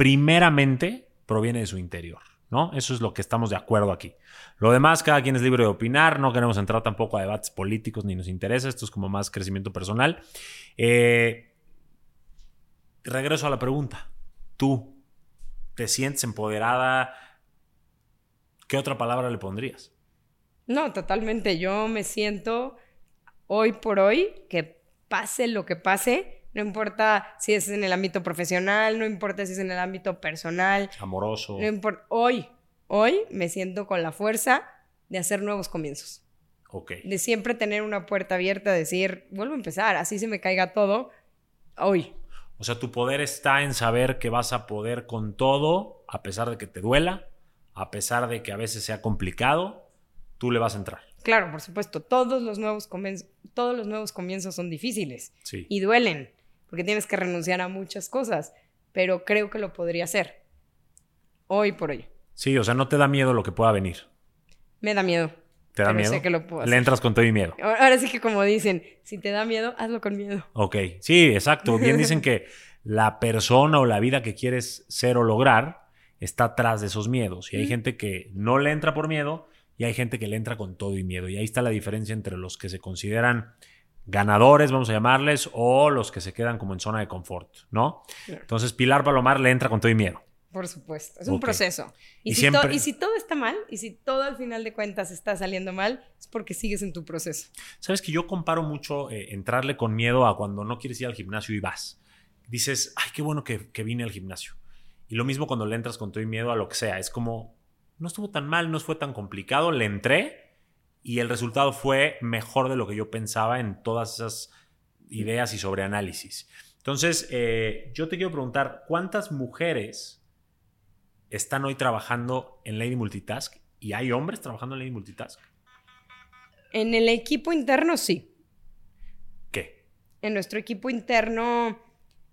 primeramente proviene de su interior. ¿no? Eso es lo que estamos de acuerdo aquí. Lo demás, cada quien es libre de opinar, no queremos entrar tampoco a debates políticos ni nos interesa, esto es como más crecimiento personal. Eh, regreso a la pregunta. Tú, te sientes empoderada, ¿qué otra palabra le pondrías? No, totalmente. Yo me siento hoy por hoy que pase lo que pase, no importa si es en el ámbito profesional, no importa si es en el ámbito personal. Amoroso. No importa. Hoy, hoy me siento con la fuerza de hacer nuevos comienzos. Ok. De siempre tener una puerta abierta, decir, vuelvo a empezar, así se me caiga todo, hoy. O sea, tu poder está en saber que vas a poder con todo, a pesar de que te duela, a pesar de que a veces sea complicado, tú le vas a entrar. Claro, por supuesto, todos los nuevos, comienzos, todos los nuevos comienzos son difíciles Sí. y duelen, porque tienes que renunciar a muchas cosas, pero creo que lo podría hacer. Hoy por hoy. Sí, o sea, no te da miedo lo que pueda venir. Me da miedo. ¿Te da pero miedo? sé que lo puedo Le hacer. entras con todo y miedo. Ahora sí que como dicen, si te da miedo, hazlo con miedo. Ok, sí, exacto. Bien dicen que la persona o la vida que quieres ser o lograr está atrás de esos miedos. Y hay Mm. gente que no le entra por miedo y hay gente que le entra con todo y miedo. Y ahí está la diferencia entre los que se consideran ganadores, vamos a llamarles, o los que se quedan como en zona de confort, ¿no? Claro. Entonces Pilar Palomar le entra con todo y miedo. Por supuesto, es un proceso. Y, Y si siempre- y si todo está mal, y si todo al final de cuentas está saliendo mal, es porque sigues en tu proceso. Sabes que yo comparo mucho eh, entrarle con miedo a cuando no quieres ir al gimnasio y vas. Dices, ay, qué bueno que, que vine al gimnasio. Y lo mismo cuando le entras con todo y miedo a lo que sea. Es como, no estuvo tan mal, no fue tan complicado, le entré y el resultado fue mejor de lo que yo pensaba en todas esas ideas y sobre análisis. Entonces, eh, yo te quiero preguntar, ¿cuántas mujeres están hoy trabajando en Lady Multitask? ¿Y hay hombres trabajando en Lady Multitask? En el equipo interno, sí. ¿Qué? En nuestro equipo interno,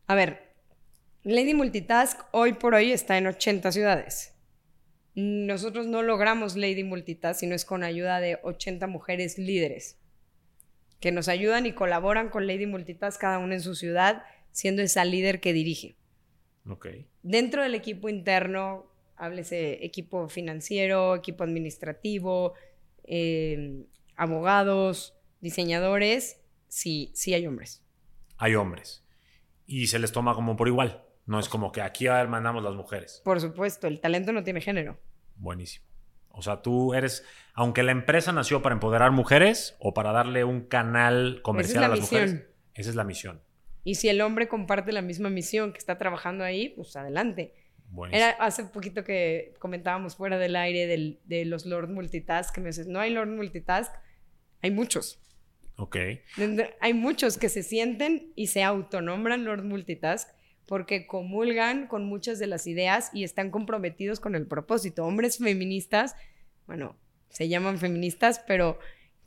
a ver, Lady Multitask hoy por hoy está en 80 ciudades. Nosotros no logramos Lady Multitask, sino es con ayuda de 80 mujeres líderes que nos ayudan y colaboran con Lady Multitask, cada una en su ciudad, siendo esa líder que dirige. Ok. Dentro del equipo interno, háblese equipo financiero, equipo administrativo, eh, abogados, diseñadores, sí, sí hay hombres. hay hombres. Y se les toma como por igual. No es como que aquí mandamos las mujeres. Por supuesto, el talento no tiene género. Buenísimo. O sea, tú eres, aunque la empresa nació para empoderar mujeres o para darle un canal comercial la a las misión. mujeres, esa es la misión. Y si el hombre comparte la misma misión que está trabajando ahí, pues adelante. Buenísimo. Era hace poquito que comentábamos fuera del aire del- de los Lord Multitask, que me dices, no hay Lord Multitask, hay muchos. Ok. Hay muchos que se sienten y se autonombran Lord Multitask porque comulgan con muchas de las ideas y están comprometidos con el propósito. Hombres feministas, bueno, se llaman feministas, pero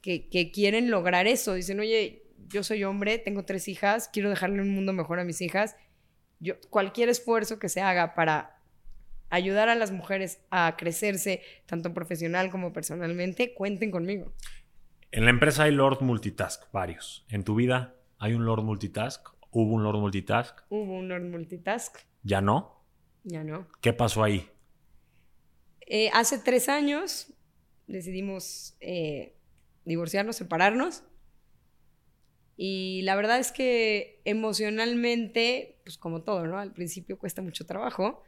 que, quieren lograr eso. Dicen, oye, yo soy hombre, tengo tres hijas, quiero dejarle un mundo mejor a mis hijas. Yo, cualquier esfuerzo que se haga para ayudar a las mujeres a crecerse, tanto profesional como personalmente, cuenten conmigo. En la empresa hay Lord Multitask, varios. En tu vida hay un Lord Multitask. Hubo un Lord Multitask. Hubo un Lord Multitask, Ya no. ya no. ¿Qué pasó ahí? Eh, hace tres años decidimos eh, divorciarnos, separarnos. Y la verdad es que emocionalmente, pues como todo, ¿no? Al principio cuesta mucho trabajo,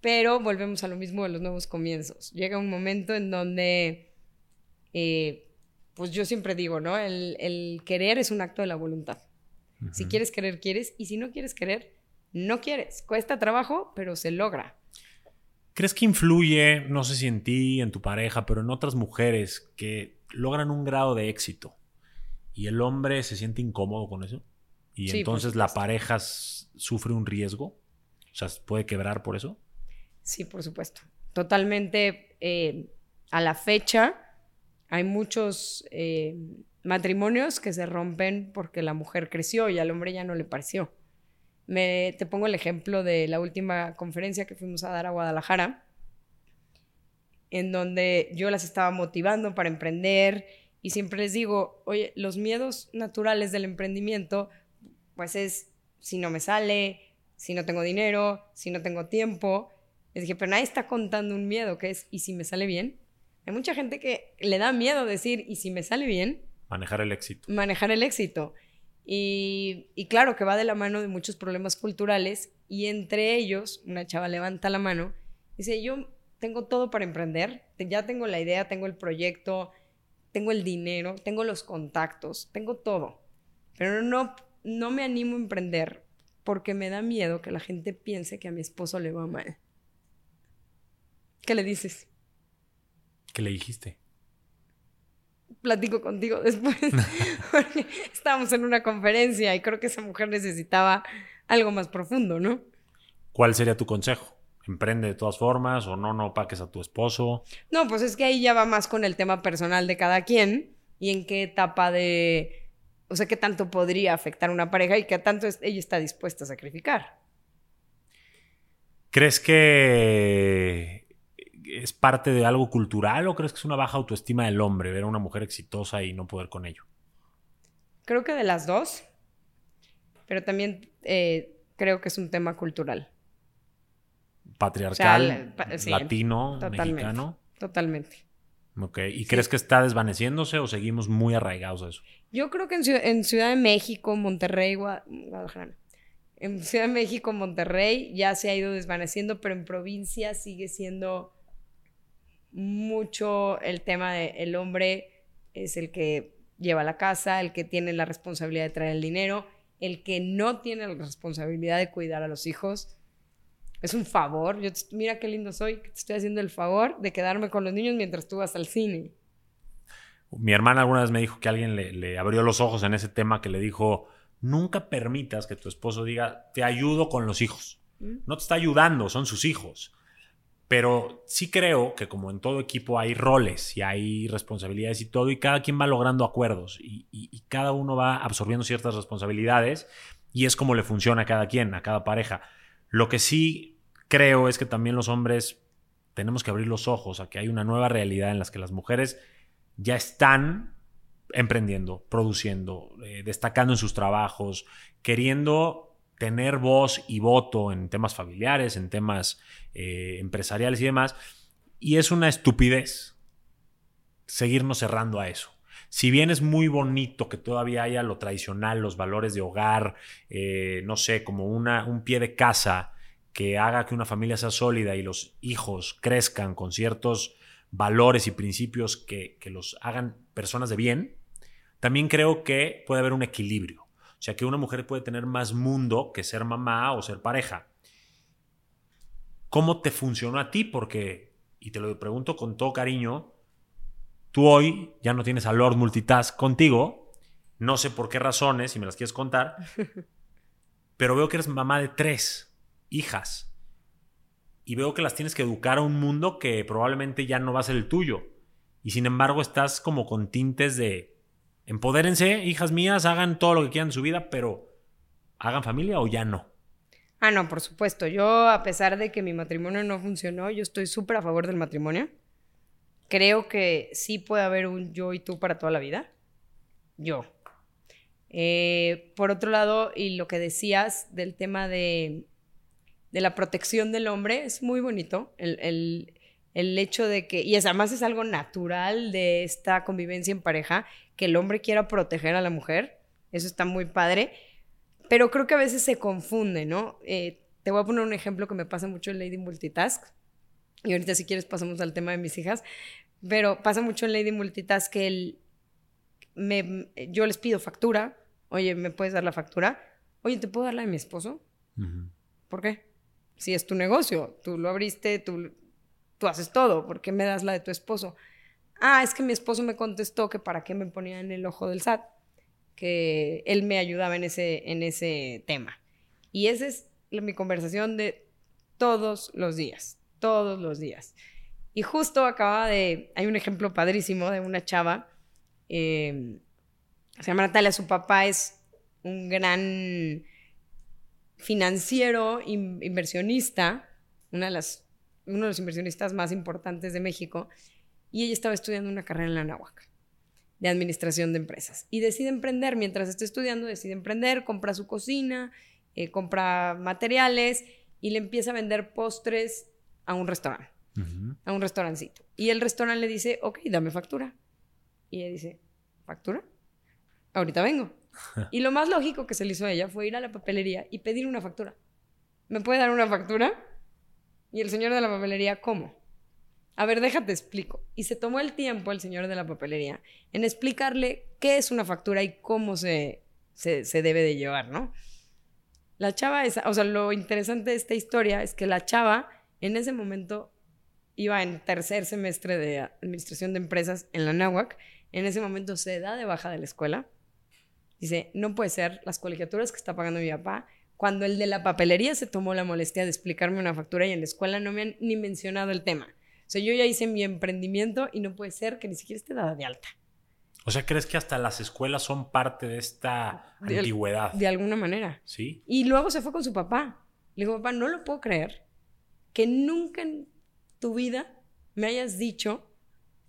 pero volvemos a lo mismo de los nuevos comienzos. Llega un momento en donde, eh, pues yo siempre digo, ¿no? El, el querer es un acto de la voluntad. Si quieres querer, quieres, y si no quieres querer, no quieres. Cuesta trabajo, pero se logra. ¿Crees que influye, no sé si en ti, en tu pareja, pero en otras mujeres que logran un grado de éxito y el hombre se siente incómodo con eso? Y Sí, entonces la pareja sufre un riesgo? O sea, ¿puede quebrar por eso? Sí, por supuesto. Totalmente eh, a la fecha hay muchos eh, matrimonios que se rompen porque la mujer creció y al hombre ya no le pareció. Me, te pongo el ejemplo de la última conferencia que fuimos a dar a Guadalajara, en donde yo las estaba motivando para emprender y siempre les digo, oye, los miedos naturales del emprendimiento, pues es si no me sale, si no tengo dinero, si no tengo tiempo. Les dije, pero nadie está contando un miedo que es, ¿y si me sale bien? Hay mucha gente que le da miedo decir, ¿y si me sale bien? Manejar el éxito. Manejar el éxito. Y, y claro que va de la mano de muchos problemas culturales y entre ellos, una chava levanta la mano y dice, yo tengo todo para emprender, ya tengo la idea, tengo el proyecto, tengo el dinero, tengo los contactos, tengo todo, pero no, no me animo a emprender porque me da miedo que la gente piense que a mi esposo le va mal. ¿Qué le dices? ¿Qué le dijiste? Platico contigo después, porque estábamos en una conferencia y creo que esa mujer necesitaba algo más profundo, ¿no? ¿Cuál sería tu consejo? ¿Emprende de todas formas o no, no paques a tu esposo? No, pues es que ahí ya va más con el tema personal de cada quien y en qué etapa de, o sea, qué tanto podría afectar a una pareja y qué tanto ella está dispuesta a sacrificar. ¿Crees que es parte de algo cultural o crees que es una baja autoestima del hombre ver a una mujer exitosa y no poder con ello? Creo que de las dos, pero también eh, creo que es un tema cultural. Patriarcal, latino, mexicano. Totalmente. Ok, ¿y crees que está desvaneciéndose o seguimos muy arraigados a eso? Yo creo que en Ciudad, de México, Monterrey, Guadalajara, en Ciudad de México, Monterrey ya se ha ido desvaneciendo, pero en provincia sigue siendo mucho el tema de el hombre es el que lleva la casa, el que tiene la responsabilidad de traer el dinero, el que no tiene la responsabilidad de cuidar a los hijos. Es un favor. Yo mira qué lindo soy, que te estoy haciendo el favor de quedarme con los niños mientras tú vas al cine. Mi hermana alguna vez me dijo que alguien le, abrió los ojos en ese tema que le dijo, nunca permitas que tu esposo diga, te ayudo con los hijos. ¿Mm? No te está ayudando, son sus hijos. Pero sí creo que como en todo equipo hay roles y hay responsabilidades y todo, y cada quien va logrando acuerdos y, cada uno va absorbiendo ciertas responsabilidades y es como le funciona a cada quien, a cada pareja. Lo que sí creo es que también los hombres tenemos que abrir los ojos a que hay una nueva realidad en la que las mujeres ya están emprendiendo, produciendo, eh, destacando en sus trabajos, queriendo tener voz y voto en temas familiares, en temas eh, empresariales y demás. Y es una estupidez seguirnos cerrando a eso. Si bien es muy bonito que todavía haya lo tradicional, los valores de hogar, eh, no sé, como una, un pie de casa que haga que una familia sea sólida y los hijos crezcan con ciertos valores y principios que, que los hagan personas de bien, también creo que puede haber un equilibrio. O sea que una mujer puede tener más mundo que ser mamá o ser pareja. ¿Cómo te funcionó a ti? Porque, y te lo pregunto con todo cariño, tú hoy ya no tienes a Lord Multitask contigo, no sé por qué razones, si me las quieres contar, pero veo que eres mamá de tres hijas y veo que las tienes que educar a un mundo que probablemente ya no va a ser el tuyo. Y sin embargo estás como con tintes de empodérense, hijas mías, hagan todo lo que quieran en su vida, pero hagan familia o ya no. Ah, no, por supuesto. Yo, a pesar de que mi matrimonio no funcionó, yo estoy súper a favor del matrimonio. Creo que sí puede haber un yo y tú para toda la vida. Yo. Eh, por otro lado, y lo que decías del tema de, de la protección del hombre, es muy bonito. El, hecho de que, y además es algo natural de esta convivencia en pareja, que el hombre quiera proteger a la mujer. Eso está muy padre. Pero creo que a veces se confunde, ¿no? Eh, te voy a poner un ejemplo que me pasa mucho en Lady Multitask. Y ahorita si quieres pasamos al tema de mis hijas. Pero pasa mucho en Lady Multitask que el, me, yo les pido factura. Oye, ¿me puedes dar la factura? Oye, ¿te puedo dar la de mi esposo? ¿Por qué? Si es tu negocio, tú lo abriste, tú, tú haces todo. ¿Por qué me das la de tu esposo? Ah, es que mi esposo me contestó que para qué me ponía en el ojo del SAT, que él me ayudaba en ese, en ese tema. Y esa es mi conversación de todos los días, todos los días. Y justo acaba de, hay un ejemplo padrísimo de una chava, eh, se llama Natalia, su papá es un gran financiero, inversionista, una de las, uno de los inversionistas más importantes de México, y ella estaba estudiando una carrera en la Nahuac de administración de empresas y decide emprender. Mientras está estudiando decide emprender compra su cocina eh, compra materiales y le empieza a vender postres a un restaurante a un restaurancito. Y el restaurante le dice ok dame factura y ella dice factura ahorita vengo Y lo más lógico que se le hizo a ella fue ir a la papelería y pedir una factura. ¿Me puede dar una factura? Y el señor de la papelería, ¿cómo? A ver, déjate explico. Y se tomó el tiempo el señor de la papelería en explicarle qué es una factura y cómo se, se, se debe de llevar, ¿no? La chava, esa, o sea, lo interesante de esta historia es que la chava en ese momento iba en tercer semestre de administración de empresas en la NAWAC. En ese momento se da de baja de la escuela. Dice, no puede ser las colegiaturas que está pagando mi papá. Cuando el de la papelería se tomó la molestia de explicarme una factura y en la escuela no me han ni mencionado el tema. O sea, yo ya hice mi emprendimiento y no puede ser que ni siquiera esté dada de alta. O sea, ¿crees que hasta las escuelas son parte de esta De- antigüedad? De alguna manera. Sí. Y luego se fue con su papá. Le dijo, papá, no lo puedo creer que nunca en tu vida me hayas dicho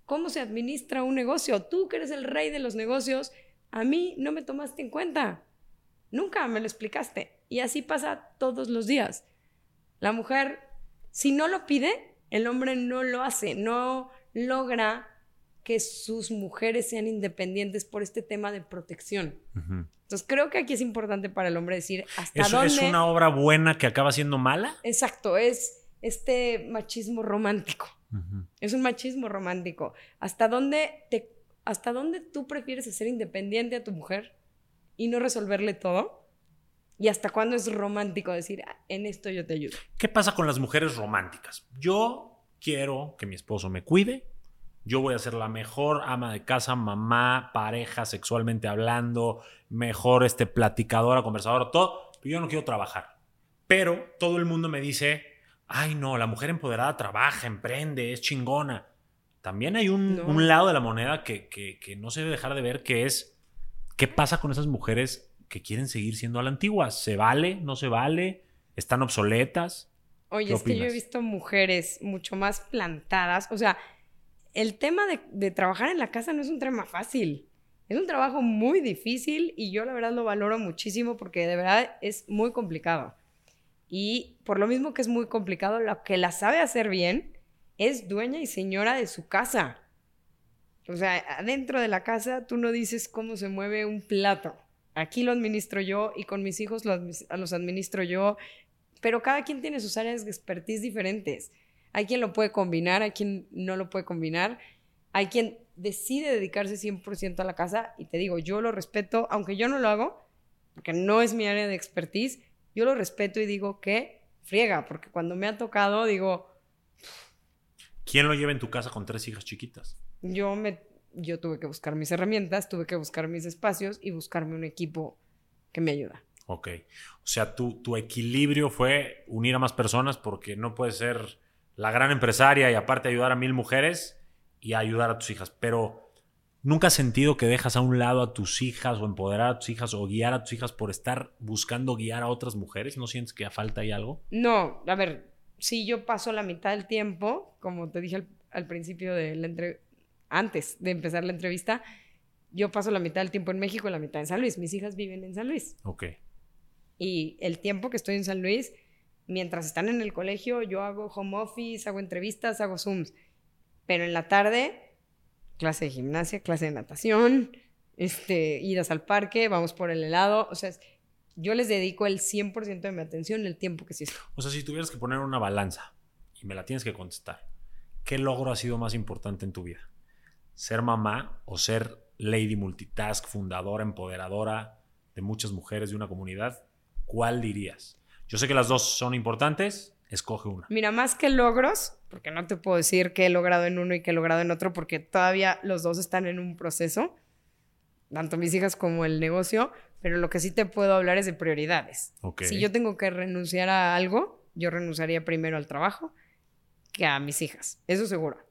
cómo se administra un negocio. Tú que eres el rey de los negocios, a mí no me tomaste en cuenta. Nunca me lo explicaste. Y así pasa todos los días. La mujer, si no lo pide, el hombre no lo hace, no logra que sus mujeres sean independientes por este tema de protección. Ujú. Entonces creo que aquí es importante para el hombre decir hasta ¿Es, dónde. es una obra buena que acaba siendo mala? Exacto, es este machismo romántico. Es un machismo romántico. ¿Hasta dónde, te, ¿Hasta dónde tú prefieres hacer independiente a tu mujer y no resolverle todo? ¿Y hasta cuándo es romántico decir, "Ah, en esto yo te ayudo? ¿Qué pasa con las mujeres románticas? Yo quiero que mi esposo me cuide. Yo voy a ser la mejor ama de casa, mamá, pareja, sexualmente hablando, mejor este, platicadora, conversadora, todo. Pero yo no quiero trabajar. Pero todo el mundo me dice, ay no, la mujer empoderada trabaja, emprende, es chingona. También hay un, No. un lado de la moneda que, que- que no se debe dejar de ver, que es, ¿qué pasa con esas mujeres que quieren seguir siendo a la antigua? ¿Se vale? ¿No se vale? ¿Están obsoletas? Oye, ¿Qué es que yo he visto mujeres mucho más plantadas. O sea, el tema de, de trabajar en la casa no es un tema fácil. Es un trabajo muy difícil y yo la verdad lo valoro muchísimo porque de verdad es muy complicado. Y por lo mismo que es muy complicado, lo que la sabe hacer bien es dueña y señora de su casa. O sea, adentro de la casa tú no dices cómo se mueve un plato. Aquí lo administro yo y con mis hijos los administro yo pero cada quien tiene sus áreas de expertise diferentes. Hay quien lo puede combinar, hay quien no lo puede combinar, hay quien decide dedicarse 100% a la casa y te digo, yo lo respeto, aunque yo no lo hago, porque no es mi área de expertise, yo lo respeto y digo que friega, porque cuando me ha tocado, digo, ¿Quién lo lleva en tu casa con tres hijas chiquitas? yo me yo tuve que buscar mis herramientas, tuve que buscar mis espacios y buscarme un equipo que me ayuda. Ok. O sea, tu, tu equilibrio fue unir a más personas porque no puedes ser la gran empresaria y aparte ayudar a mil mujeres y ayudar a tus hijas. Pero ¿nunca has sentido que dejas a un lado a tus hijas o empoderar a tus hijas o guiar a tus hijas por estar buscando guiar a otras mujeres? ¿No sientes que falta ahí algo? No, a ver, si yo paso la mitad del tiempo, como te dije al, al principio de la entre- antes de empezar la entrevista, yo paso la mitad del tiempo en México y la mitad en San Luis. Mis hijas viven en San Luis. Ok. Y el tiempo que estoy en San Luis, mientras están en el colegio, yo hago home office, hago entrevistas, hago Zooms. Pero en la tarde, clase de gimnasia, clase de natación, este, idas al parque, vamos por el helado. O sea, yo les dedico el 100% de mi atención el tiempo que sí estoy. O sea, si tuvieras que poner una balanza y me la tienes que contestar, ¿qué logro ha sido más importante en tu vida? ¿Ser mamá o ser lady multitask, fundadora, empoderadora de muchas mujeres de una comunidad? ¿Cuál dirías? Yo sé que las dos son importantes, escoge una. Mira, más que logros, porque no te puedo decir qué he logrado en uno y qué he logrado en otro, porque todavía los dos están en un proceso, tanto mis hijas como el negocio, pero lo que sí te puedo hablar es de prioridades. Si yo tengo que renunciar a algo, yo renunciaría primero al trabajo que a mis hijas, eso seguro.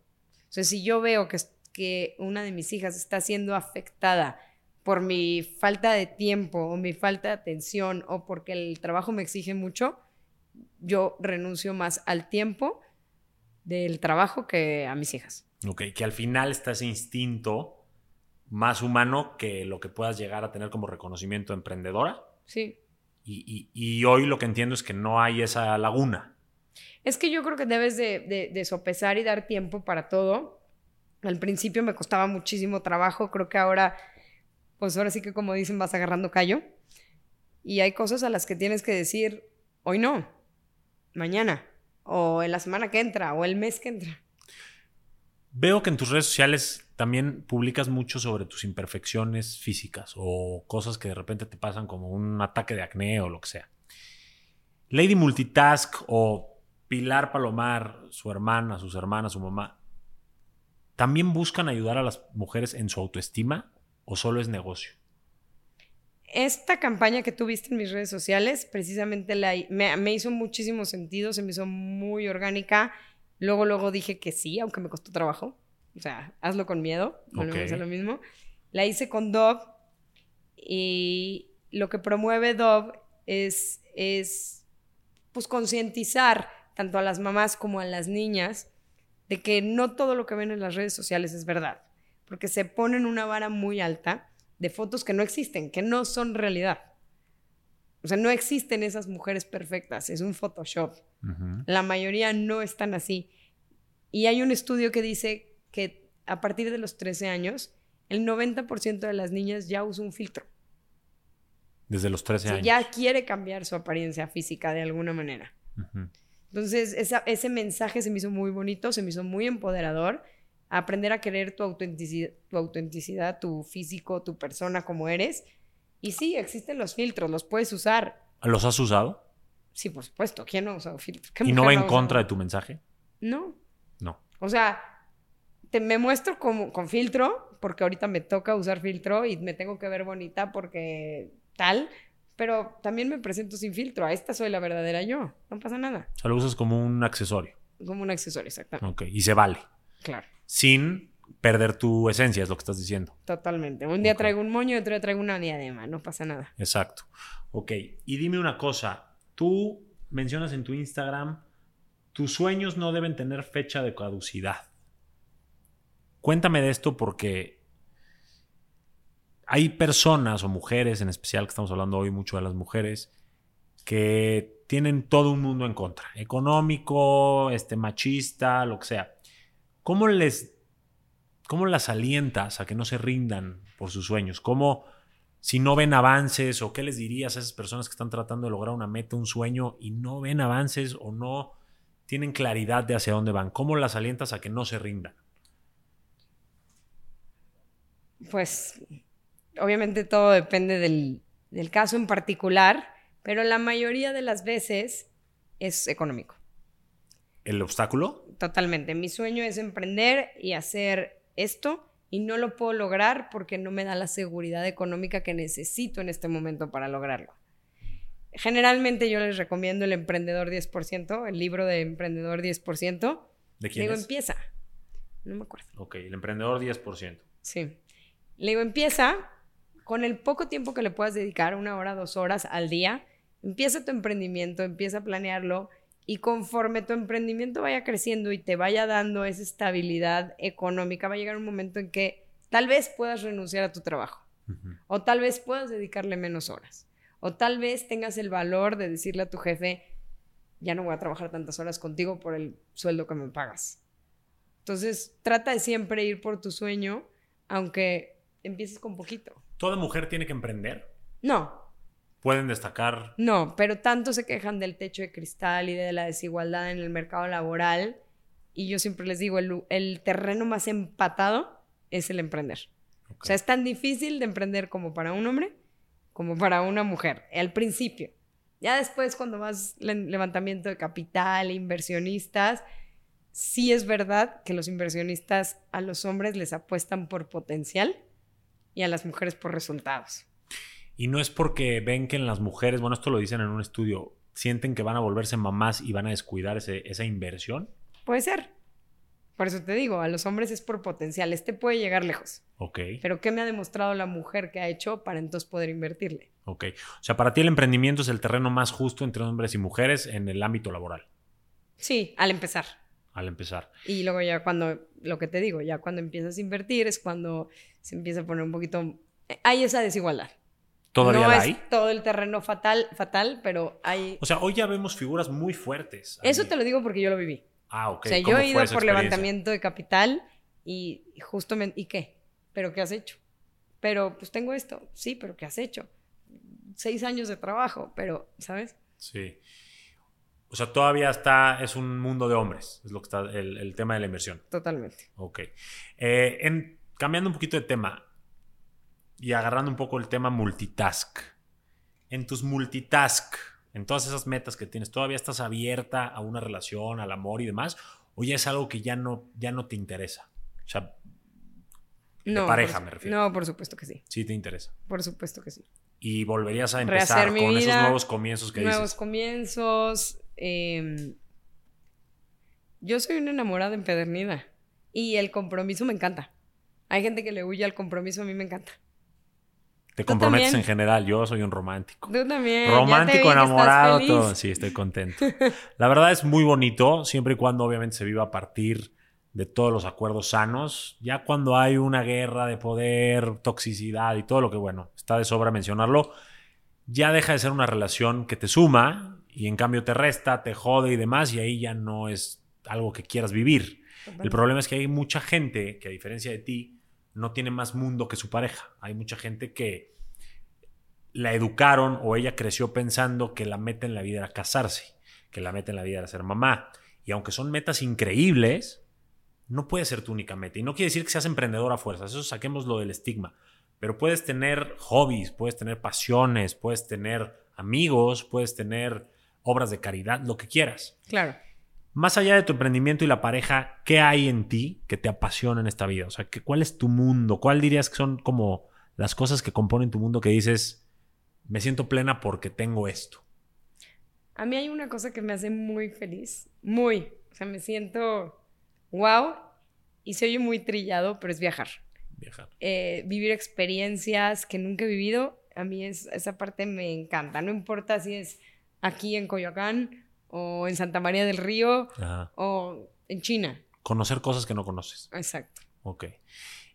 O sea, si yo veo que, que una de mis hijas está siendo afectada por mi falta de tiempo o mi falta de atención o porque el trabajo me exige mucho, yo renuncio más al tiempo del trabajo que a mis hijas. Ok, que al final está ese instinto más humano que lo que puedas llegar a tener como reconocimiento emprendedora. Sí. Y, y- y hoy lo que entiendo es que no hay esa laguna. Es que yo creo que debes de, de- de sopesar y dar tiempo para todo. Al principio me costaba muchísimo trabajo, creo que ahora pues ahora sí que como dicen, vas agarrando callo. Y hay cosas a las que tienes que decir, hoy no, mañana, o en la semana que entra, o el mes que entra. Veo que en tus redes sociales también publicas mucho sobre tus imperfecciones físicas o cosas que de repente te pasan como un ataque de acné o lo que sea. Lady Multitask o Pilar Palomar, su hermana, sus hermanas, su mamá, ¿también buscan ayudar a las mujeres en su autoestima o solo es negocio? Esta campaña que tuviste en mis redes sociales, precisamente la, me, me hizo muchísimo sentido, se me hizo muy orgánica. Luego, luego dije que sí, aunque me costó trabajo. O sea, hazlo con miedo, volvemos a lo mismo. La hice con Dove y lo que promueve Dove es, es pues concientizar tanto a las mamás como a las niñas de que no todo lo que ven en las redes sociales es verdad, porque se ponen una vara muy alta de fotos que no existen, que no son realidad. O sea, no existen esas mujeres perfectas, es un Photoshop. La mayoría no están así. Y hay un estudio que dice que a partir de los 13 años, el 90% de las niñas ya usa un filtro. Desde los 13 años. Ya quiere cambiar su apariencia física de alguna manera. Entonces, ese mensaje se me hizo muy bonito, se me hizo muy empoderador. Aprender a querer tu autenticidad, tu autenticidad, tu físico, tu persona como eres. Y sí, existen los filtros, los puedes usar. ¿Los has usado? Sí, por supuesto. ¿Quién no ha usado filtros? ¿Y no va en contra de tu mensaje? No. No. O sea, te, me muestro como, con filtro, porque ahorita me toca usar filtro y me tengo que ver bonita porque tal, pero también me presento sin filtro. A esta soy la verdadera yo. No pasa nada. O sea, lo usas como un accesorio. Como un accesorio, exactamente. Ok, y se vale. Claro. Sin perder tu esencia, es lo que estás diciendo. Totalmente. Un día traigo un moño y otro día traigo una diadema, no pasa nada. Exacto. Ok, y dime una cosa. Tú mencionas en tu Instagram, tus sueños no deben tener fecha de caducidad. Cuéntame de esto porque hay personas o mujeres en especial, que estamos hablando hoy mucho de las mujeres, que tienen todo un mundo en contra, económico, este machista, lo que sea. ¿Cómo les cómo las alientas a que no se rindan por sus sueños? ¿Cómo si no ven avances o qué les dirías a esas personas que están tratando de lograr una meta, un sueño y no ven avances o no tienen claridad de hacia dónde van? ¿Cómo las alientas a que no se rindan? Pues obviamente todo depende del, caso en particular, pero la mayoría de las veces es económico. ¿El obstáculo? Totalmente. Mi sueño es emprender y hacer esto y no lo puedo lograr porque no me da la seguridad económica que necesito en este momento para lograrlo. Generalmente yo les recomiendo el Emprendedor 10%, el libro de Emprendedor 10%. ¿De quién Digo, empieza. No me acuerdo. Ok, el Emprendedor 10%. Sí. Le digo, empieza con el poco tiempo que le puedas dedicar, una hora, dos horas al día, empieza tu emprendimiento, empieza a planearlo y conforme tu emprendimiento vaya creciendo y te vaya dando esa estabilidad económica, va a llegar un momento en que tal vez puedas renunciar a tu trabajo o tal vez puedas dedicarle menos horas o tal vez tengas el valor de decirle a tu jefe, ya no voy a trabajar tantas horas contigo por el sueldo que me pagas. Entonces, trata de siempre ir por tu sueño, aunque empieces con poquito. ¿Toda mujer tiene que emprender? No. ¿Pueden destacar? No, pero tanto se quejan del techo de cristal y de la desigualdad en el mercado laboral. Y yo siempre les digo, el, terreno más empatado es el emprender. O sea, es tan difícil de emprender como para un hombre como para una mujer, al principio. Ya después, cuando vas levantamiento de capital, inversionistas, sí es verdad que los inversionistas a los hombres les apuestan por potencial y a las mujeres por resultados. Y no es porque ven que en las mujeres, bueno, esto lo dicen en un estudio, sienten que van a volverse mamás y van a descuidar esa inversión. Puede ser. Por eso te digo, a los hombres es por potencial. Este puede llegar lejos. Ok. Pero ¿qué me ha demostrado la mujer que ha hecho para entonces poder invertirle? Ok. O sea, para ti el emprendimiento es el terreno más justo entre hombres y mujeres en el ámbito laboral. Sí, al empezar. Al empezar. Y luego ya cuando, lo que te digo, ya cuando empiezas a invertir es cuando se empieza a poner un poquito... Hay esa desigualdad. ¿Todavía no hay? es todo el terreno fatal, fatal, pero hay... O sea, hoy ya vemos figuras muy fuertes. Eso te lo digo porque yo lo viví. Ah, ok. O sea, yo he ido por levantamiento de capital y justo me... ¿Y qué? ¿Pero qué has hecho? pero pues tengo esto. Sí, pero ¿qué has hecho? Seis años de trabajo, pero, ¿sabes? Sí. O sea, todavía está, es un mundo de hombres, es lo que está el, el tema de la inversión. Totalmente. Ok. Eh, en, cambiando un poquito de tema y agarrando un poco el tema multitask. En tus multitask, en todas esas metas que tienes, ¿todavía estás abierta a una relación, al amor y demás? ¿O ya es algo que ya no, ya no te interesa? O sea, de pareja me refiero. No, por supuesto que sí. Sí te interesa. Por supuesto que sí. Y volverías a empezar con esos nuevos comienzos que nuevos dices. Nuevos comienzos. Em, yo soy una enamorada empedernida. Y el compromiso me encanta. Hay gente que le huye al compromiso, a mí me encanta. Te comprometes en general, yo soy un romántico. Tú también. Romántico, enamorado, todo. Sí, estoy contento. La verdad es muy bonito, siempre y cuando obviamente se viva a partir de todos los acuerdos sanos. Ya cuando hay una guerra de poder, toxicidad y todo lo que, bueno, está de sobra mencionarlo, ya deja de ser una relación que te suma y en cambio te resta, te jode y demás, y ahí ya no es algo que quieras vivir. El problema es que hay mucha gente que a diferencia de ti no tiene más mundo que su pareja. Hay mucha gente que la educaron o ella creció pensando que la meta en la vida era casarse, que la meta en la vida era ser mamá. Y aunque son metas increíbles, no puede ser tu única meta. Y no quiere decir que seas emprendedor a fuerzas, eso saquemos lo del estigma. Pero puedes tener hobbies, puedes tener pasiones, puedes tener amigos, puedes tener obras de caridad, lo que quieras. Claro. Más allá de tu emprendimiento y la pareja, ¿qué hay en ti que te apasiona en esta vida? O sea, ¿cuál es tu mundo? ¿Cuál dirías que son como las cosas que componen tu mundo que dices, me siento plena porque tengo esto? A mí hay una cosa que me hace muy feliz, muy, o sea, me siento wow, y se oye muy trillado, pero es viajar. Viajar. Eh, vivir experiencias que nunca he vivido, a mí es, esa parte me encanta, no importa si es aquí en Coyoacán o en Santa María del Río o en China. Conocer cosas que no conoces. Exacto. Ok.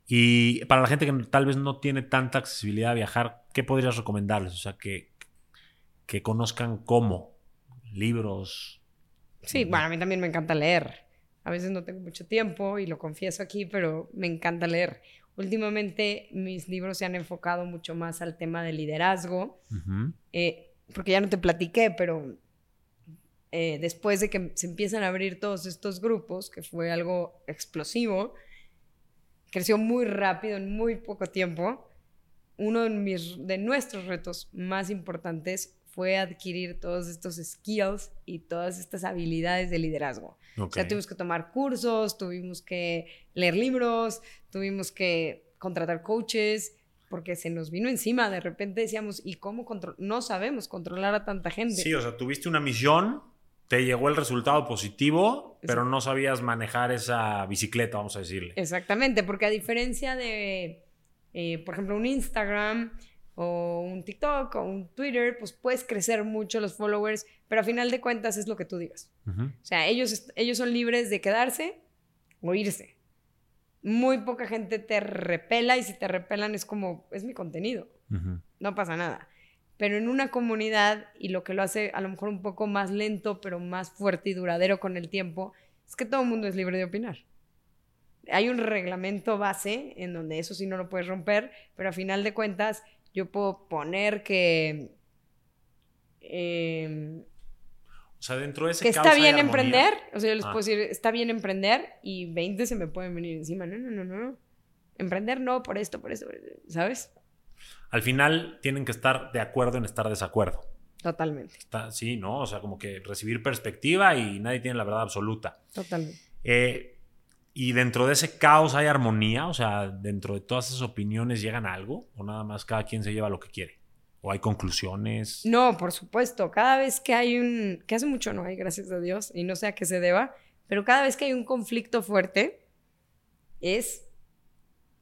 Y para la gente que tal vez no tiene tanta accesibilidad a viajar, ¿qué podrías recomendarles? O sea, que, que conozcan cómo, libros. Sí, bueno, a mí también me encanta leer. A veces no tengo mucho tiempo y lo confieso aquí, pero me encanta leer. Últimamente mis libros se han enfocado mucho más al tema de liderazgo, eh, porque ya no te platiqué, pero eh, después de que se empiezan a abrir todos estos grupos, que fue algo explosivo, creció muy rápido en muy poco tiempo. Uno de, mis, de nuestros retos más importantes fue adquirir todos estos skills y todas estas habilidades de liderazgo. O sea, tuvimos que tomar cursos, tuvimos que leer libros, tuvimos que contratar coaches, porque se nos vino encima. De repente decíamos, ¿y cómo control? No sabemos controlar a tanta gente. Sí, o sea, tuviste una misión te llegó el resultado positivo, pero no sabías manejar esa bicicleta, vamos a decirle. Exactamente, porque a diferencia de, eh, por ejemplo, un Instagram o un TikTok o un Twitter, pues puedes crecer mucho los followers, pero a final de cuentas es lo que tú digas. O sea, ellos, ellos son libres de quedarse o irse. Muy poca gente te repela y si te repelan es como, es mi contenido. No pasa nada pero en una comunidad y lo que lo hace a lo mejor un poco más lento, pero más fuerte y duradero con el tiempo, es que todo el mundo es libre de opinar. Hay un reglamento base en donde eso sí no lo puedes romper, pero a final de cuentas yo puedo poner que... Em, o sea, dentro de ese Que está bien emprender, o sea, yo les ah. puedo decir, está bien emprender y 20 se me pueden venir encima. No, no, no, no. Emprender no, por esto, por eso, ¿sabes? al final tienen que estar de acuerdo en estar desacuerdo. Totalmente. sí, ¿no? O sea, como que recibir perspectiva y nadie tiene la verdad absoluta. Totalmente. Eh, y dentro de ese caos hay armonía, o sea, dentro de todas esas opiniones llegan a algo, o nada más cada quien se lleva lo que quiere. ¿O hay conclusiones? No, por supuesto. Cada vez que hay un. que hace mucho no hay, gracias a Dios, y no sé a qué se deba, pero cada vez que hay un conflicto fuerte, es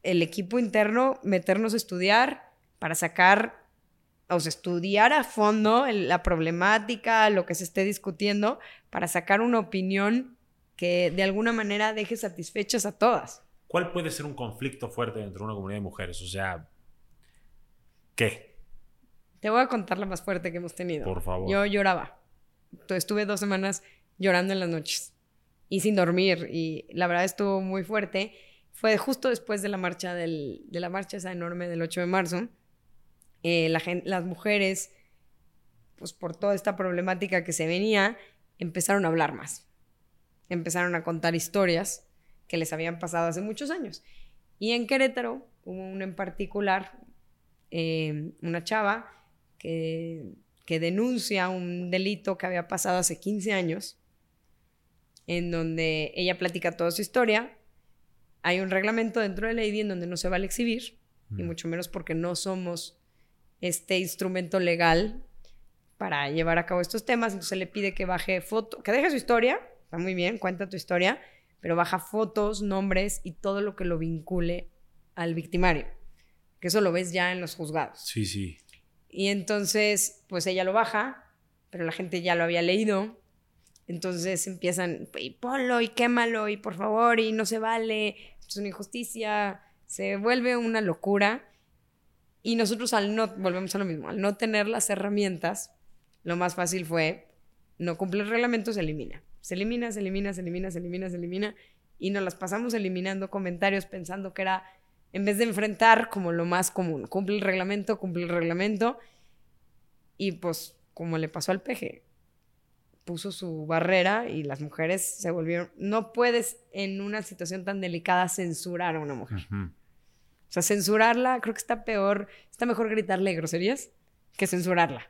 el equipo interno meternos a estudiar, para sacar, o sea, estudiar a fondo la problemática, lo que se esté discutiendo, para sacar una opinión que de alguna manera deje satisfechas a todas. ¿Cuál puede ser un conflicto fuerte dentro de una comunidad de mujeres? O sea, ¿qué? Te voy a contar la más fuerte que hemos tenido. Por favor. Yo lloraba. Estuve dos semanas llorando en las noches y sin dormir y la verdad estuvo muy fuerte fue justo después de la marcha, del, de la marcha esa enorme del 8 de marzo. Eh, la las mujeres, pues por toda esta problemática que se venía, empezaron a hablar más. Empezaron a contar historias que les habían pasado hace muchos años. Y en Querétaro hubo una en particular, eh, una chava que, que denuncia un delito que había pasado hace 15 años, en donde ella platica toda su historia. Hay un reglamento dentro de Lady en donde no se vale exhibir, y mucho menos porque no somos este instrumento legal para llevar a cabo estos temas. Entonces le pide que baje foto, que deje su historia, está muy bien, cuenta tu historia, pero baja fotos, nombres y todo lo que lo vincule al victimario. Que eso lo ves ya en los juzgados. Sí, sí. Y entonces, pues ella lo baja, pero la gente ya lo había leído. Entonces empiezan, y ponlo y quémalo y por favor y no se vale, es una injusticia, se vuelve una locura. Y nosotros al no, volvemos a lo mismo, al no tener las herramientas, lo más fácil fue no cumplir el reglamento, se elimina. Se elimina, se elimina, se elimina, se elimina, se elimina. Y nos las pasamos eliminando comentarios pensando que era, en vez de enfrentar como lo más común, cumple el reglamento, cumple el reglamento. Y pues, como le pasó al peje, puso su barrera y las mujeres se volvieron... No puedes en una situación tan delicada censurar a una mujer. O sea, censurarla creo que está peor, está mejor gritarle groserías que censurarla.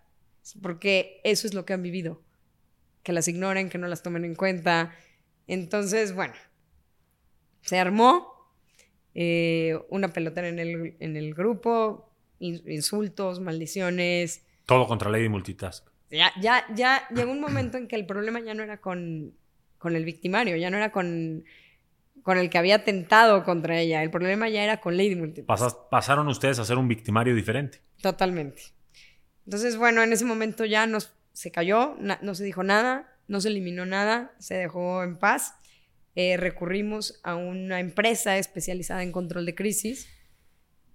Porque eso es lo que han vivido que las ignoren, que no las tomen en cuenta. Entonces, bueno, se armó eh, una pelotera en el, en el grupo, insultos, maldiciones. Todo contra Lady Multitask. Ya, ya, ya llegó un momento en que el problema ya no era con, con el victimario, ya no era con, con el que había atentado contra ella. El problema ya era con Lady Multitask. pasaron ustedes a ser un victimario diferente. Totalmente. Entonces, bueno, en ese momento ya nos se cayó, no se dijo nada, no se eliminó nada, se dejó en paz. Eh, recurrimos a una empresa especializada en control de crisis.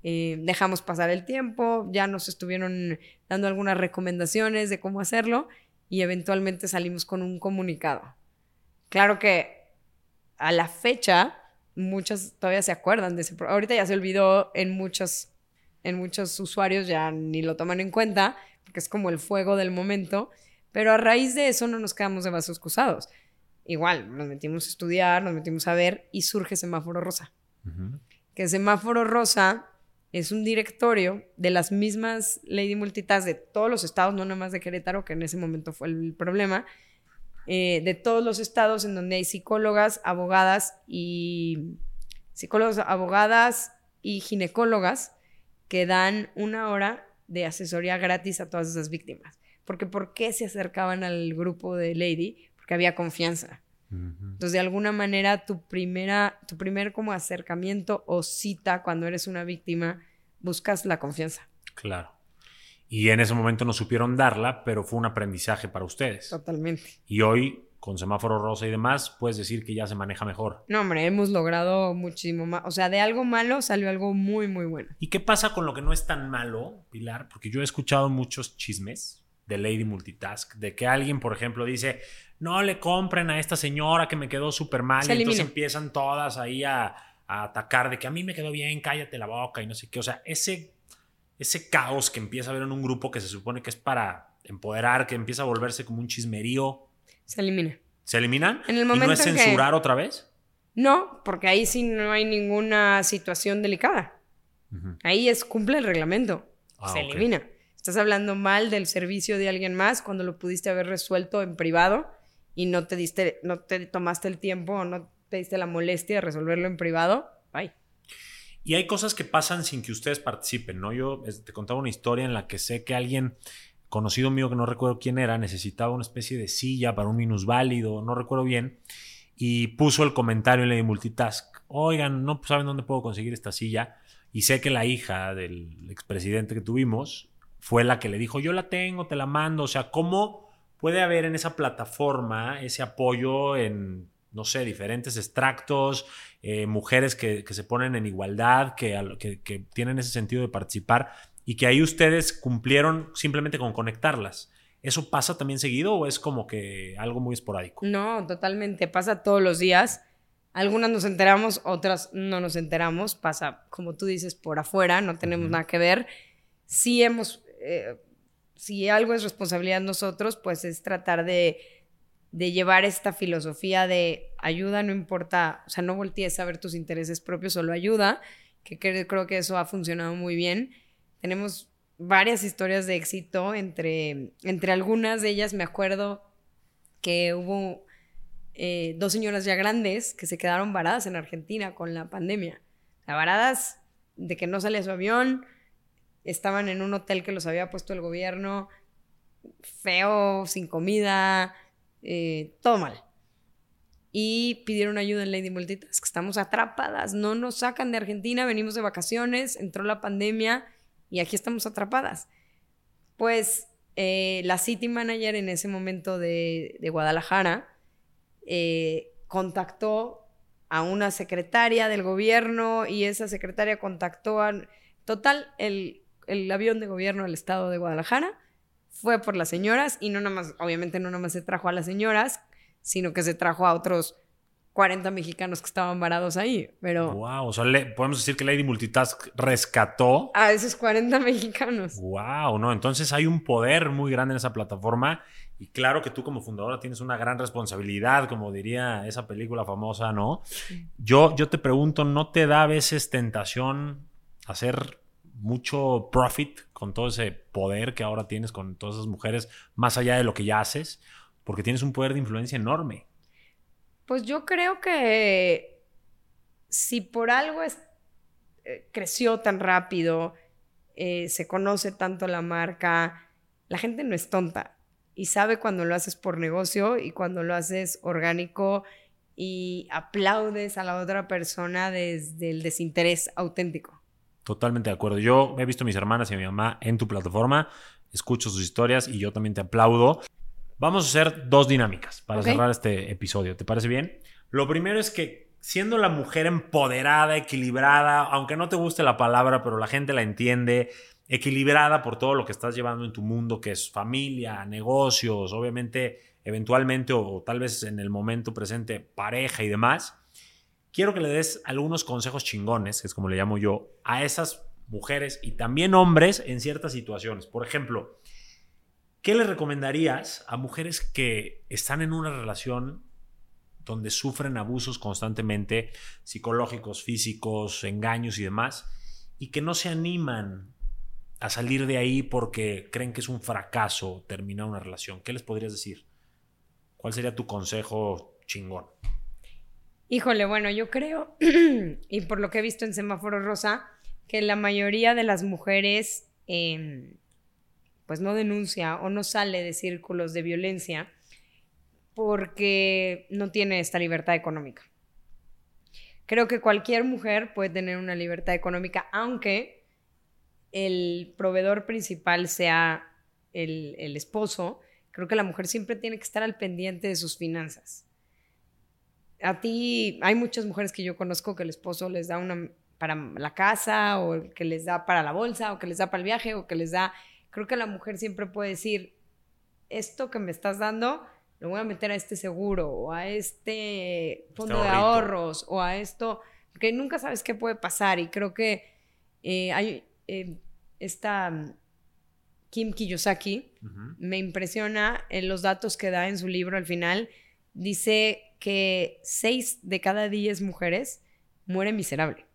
Eh, dejamos pasar el tiempo, ya nos estuvieron dando algunas recomendaciones de cómo hacerlo y eventualmente salimos con un comunicado. Claro que a la fecha muchas todavía se acuerdan de ese ahorita ya se olvidó en muchos en muchos usuarios ya ni lo toman en cuenta porque es como el fuego del momento, pero a raíz de eso no nos quedamos de vasos cruzados. Igual, nos metimos a estudiar, nos metimos a ver y surge Semáforo Rosa. Que Semáforo Rosa es un directorio de las mismas Lady Multitask de todos los estados, no nada más de Querétaro, que en ese momento fue el problema, eh, de todos los estados en donde hay psicólogas, abogadas y psicólogas, abogadas y ginecólogas que dan una hora de asesoría gratis a todas esas víctimas. Porque ¿por qué se acercaban al grupo de Lady? Porque había confianza. Entonces, de alguna manera, tu primera, tu primer como acercamiento o cita cuando eres una víctima, buscas la confianza. Claro. Y en ese momento no supieron darla, pero fue un aprendizaje para ustedes. Totalmente. Y hoy, con semáforo rosa y demás, puedes decir que ya se maneja mejor. No, hombre, hemos logrado muchísimo más. O sea, de algo malo salió algo muy, muy bueno. ¿Y qué pasa con lo que no es tan malo, Pilar? Porque yo he escuchado muchos chismes de Lady Multitask, de que alguien, por ejemplo, dice, no le compren a esta señora que me quedó súper mal, y entonces empiezan todas ahí a, a, atacar de que a mí me quedó bien, cállate la boca y no sé qué. O sea, ese, ese caos que empieza a haber en un grupo que se supone que es para empoderar, que empieza a volverse como un chismerío, se elimina. ¿Se eliminan? En el momento ¿Y no es censurar otra vez? No, porque ahí sí no hay ninguna situación delicada. Ahí es cumple el reglamento. Ah, se elimina. Estás hablando mal del servicio de alguien más cuando lo pudiste haber resuelto en privado y no te diste, no te tomaste el tiempo o no te diste la molestia de resolverlo en privado. Bye. Y hay cosas que pasan sin que ustedes participen, ¿no? Yo te contaba una historia en la que sé que alguien conocido mío que no recuerdo quién era, necesitaba una especie de silla para un minusválido, no recuerdo bien, y puso el comentario en la de multitask, oigan, no saben dónde puedo conseguir esta silla, y sé que la hija del expresidente que tuvimos fue la que le dijo, yo la tengo, te la mando, o sea, ¿cómo puede haber en esa plataforma ese apoyo en, no sé, diferentes extractos, eh, mujeres que, se ponen en igualdad, que, que, que tienen ese sentido de participar? y que ahí ustedes cumplieron simplemente con conectarlas. ¿Eso pasa también seguido o es como que algo muy esporádico? No, totalmente, pasa todos los días. Algunas nos enteramos, otras no nos enteramos. Pasa, como tú dices, por afuera, no tenemos nada que ver. Si hemos, eh, si algo es responsabilidad de nosotros, pues es tratar de, de llevar esta filosofía de ayuda, no importa, o sea, no voltees a ver tus intereses propios, solo ayuda, que creo que eso ha funcionado muy bien. Tenemos varias historias de éxito, entre, entre algunas de ellas me acuerdo que hubo eh, dos señoras ya grandes que se quedaron varadas en Argentina con la pandemia. O varadas de que no salía su avión, estaban en un hotel que los había puesto el gobierno, feo, sin comida, eh, todo mal. Y pidieron ayuda en Lady Multitask. Estamos atrapadas, no nos sacan de Argentina, venimos de vacaciones, entró la pandemia y aquí estamos atrapadas. Pues eh, la City Manager en ese momento de, de Guadalajara eh, contactó a una secretaria del gobierno y esa secretaria contactó a... Total, el, el avión de gobierno del estado de Guadalajara fue por las señoras y no nada más, obviamente no nada más se trajo a las señoras, sino que se trajo a otros 40 mexicanos que estaban varados ahí, pero... Wow, o sea, podemos decir que Lady Multitask rescató... A esos 40 mexicanos. Wow, no, entonces hay un poder muy grande en esa plataforma y claro que tú como fundadora tienes una gran responsabilidad, como diría esa película famosa, ¿no? Yo, yo te pregunto, ¿no te da a veces tentación hacer mucho profit con todo ese poder que ahora tienes con todas esas mujeres, más allá de lo que ya haces? Porque tienes un poder de influencia enorme. Pues yo creo que si por algo es, eh, creció tan rápido, eh, se conoce tanto la marca, la gente no es tonta y sabe cuando lo haces por negocio y cuando lo haces orgánico y aplaudes a la otra persona desde el desinterés auténtico. Totalmente de acuerdo. Yo he visto a mis hermanas y a mi mamá en tu plataforma, escucho sus historias y yo también te aplaudo. Vamos a hacer dos dinámicas para cerrar este episodio. ¿Te parece bien? Lo primero es que siendo la mujer empoderada, equilibrada, aunque no te guste la palabra, pero la gente la entiende, equilibrada por todo lo que estás llevando en tu mundo, que es familia, negocios, obviamente, eventualmente o, tal vez en el momento presente, pareja y demás. Quiero que le des algunos consejos chingones, que es como le llamo yo, a esas mujeres y también hombres en ciertas situaciones. Por ejemplo, ¿Qué le recomendarías a mujeres que están en una relación donde sufren abusos constantemente, psicológicos, físicos, engaños y demás, y que no se animan a salir de ahí porque creen que es un fracaso terminar una relación? ¿Qué les podrías decir? ¿Cuál sería tu consejo chingón? Híjole, bueno, yo creo, y por lo que he visto en Semáforo Rosa, que la mayoría de las mujeres em, pues no denuncia o no sale de círculos de violencia porque no tiene esta libertad económica. Creo que cualquier mujer puede tener una libertad económica, aunque el proveedor principal sea el, esposo, creo que la mujer siempre tiene que estar al pendiente de sus finanzas. A ti, hay muchas mujeres que yo conozco que el esposo les da una para la casa, o que les da para la bolsa, o que les da para el viaje, o que les da creo que la mujer siempre puede decir, esto que me estás dando, lo voy a meter a este seguro o a este fondo de ahorros o a esto, porque nunca sabes qué puede pasar y creo que eh, hay eh, esta mm, Kim Kiyosaki, me impresiona en los datos que da en su libro al final, dice que seis de cada diez mujeres mueren miserable.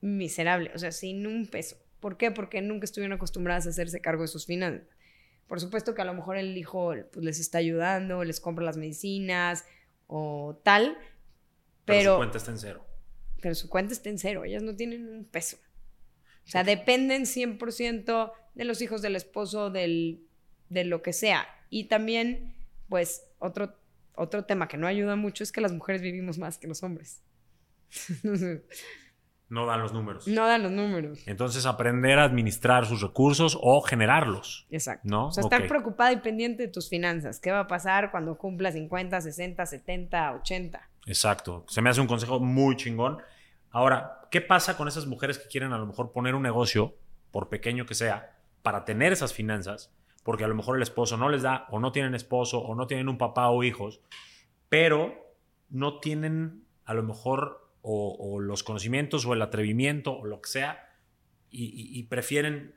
Miserable, o sea, sin un peso. ¿Por qué? Porque nunca estuvieron acostumbradas a hacerse cargo de sus finanzas. Por supuesto que a lo mejor el hijo pues, les está ayudando, les compra las medicinas o tal, pero, su cuenta está en cero. Pero su cuenta está en cero, ellas no tienen un peso. O sea, dependen 100% de los hijos del esposo, del, de lo que sea. Y también, pues, otro, otro tema que no ayuda mucho es que las mujeres vivimos más que los hombres. No dan los números. No dan los números. Entonces, aprender a administrar sus recursos o generarlos. Exacto. ¿no? O sea, estar preocupada y pendiente de tus finanzas. ¿Qué va a pasar cuando cumpla 50, 60, 70, 80? Exacto. Se me hace un consejo muy chingón. Ahora, ¿qué pasa con esas mujeres que quieren a lo mejor poner un negocio, por pequeño que sea, para tener esas finanzas? Porque a lo mejor el esposo no les da, o no tienen esposo, o no tienen un papá o hijos, pero no tienen a lo mejor o, los conocimientos o el atrevimiento o lo que sea y, prefieren